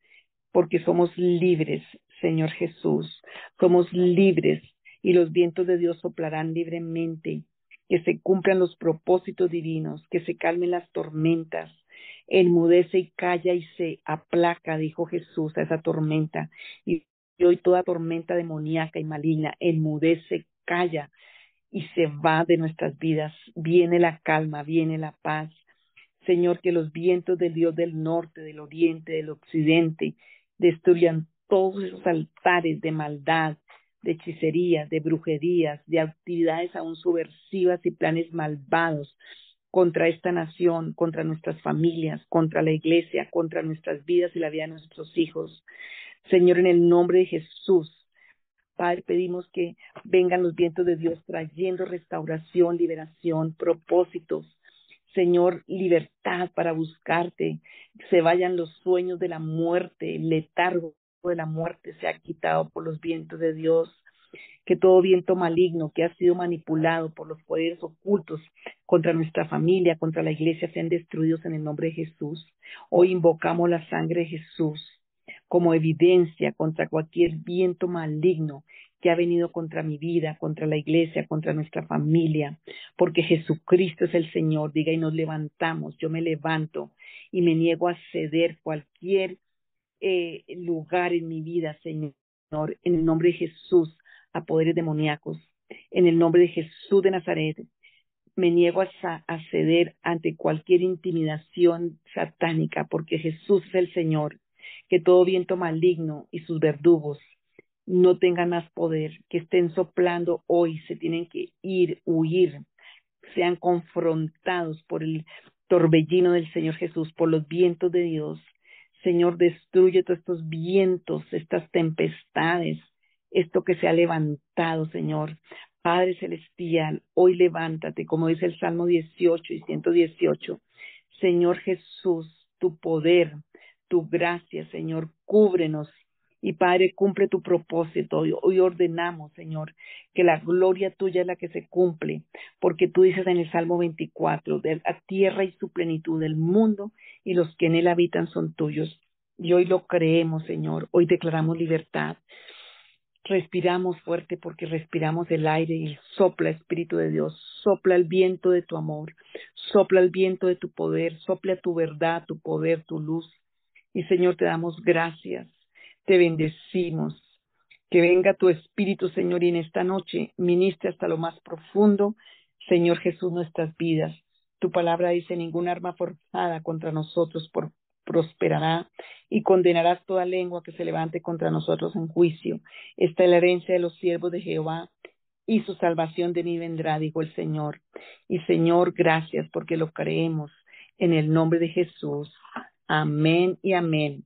porque somos libres, Señor Jesús, somos libres y los vientos de Dios soplarán libremente, que se cumplan los propósitos divinos, que se calmen las tormentas, enmudece y calla y se aplaca, dijo Jesús, a esa tormenta. Y hoy toda tormenta demoníaca y maligna enmudece, calla y se va de nuestras vidas. Viene la calma, viene la paz. Señor, que los vientos del Dios del norte, del oriente, del occidente, destruyan todos esos altares de maldad, de hechicerías, de brujerías, de actividades aún subversivas y planes malvados contra esta nación, contra nuestras familias, contra la iglesia, contra nuestras vidas y la vida de nuestros hijos. Señor, en el nombre de Jesús, Padre, pedimos que vengan los vientos de Dios trayendo restauración, liberación, propósitos. Señor, libertad para buscarte, se vayan los sueños de la muerte, el de la muerte se ha quitado por los vientos de Dios, que todo viento maligno que ha sido manipulado por los poderes ocultos contra nuestra familia, contra la iglesia, sean destruidos en el nombre de Jesús. Hoy invocamos la sangre de Jesús como evidencia contra cualquier viento maligno que ha venido contra mi vida, contra la iglesia, contra nuestra familia, porque Jesucristo es el Señor, diga, y nos levantamos, yo me levanto y me niego a ceder cualquier eh, lugar en mi vida, Señor, en el nombre de Jesús, a poderes demoníacos, en el nombre de Jesús de Nazaret, me niego a, a ceder ante cualquier intimidación satánica, porque Jesús es el Señor, que todo viento maligno y sus verdugos no tengan más poder, que estén soplando hoy, se tienen que ir, huir, sean confrontados por el torbellino del Señor Jesús, por los vientos de Dios. Señor, destruye todos estos vientos, estas tempestades, esto que se ha levantado, Señor. Padre Celestial, hoy levántate, como dice el Salmo 18 y 118. Señor Jesús, tu poder, tu gracia, Señor, cúbrenos y Padre, cumple tu propósito. Hoy, ordenamos, Señor, que la gloria tuya es la que se cumple, porque tú dices en el Salmo 24, de la tierra y su plenitud, del mundo y los que en él habitan son tuyos. Y hoy lo creemos, Señor. Hoy declaramos libertad. Respiramos fuerte porque respiramos el aire y sopla, Espíritu de Dios, sopla el viento de tu amor, sopla el viento de tu poder, sopla tu verdad, tu poder, tu luz. Y Señor, te damos gracias te bendecimos. Que venga tu Espíritu, Señor, y en esta noche ministre hasta lo más profundo, Señor Jesús, nuestras vidas. Tu palabra dice, ningún arma forzada contra nosotros prosperará y condenarás toda lengua que se levante contra nosotros en juicio. Esta es la herencia de los siervos de Jehová y su salvación de mí vendrá, dijo el Señor. Y Señor, gracias porque lo creemos en el nombre de Jesús. Amén y amén.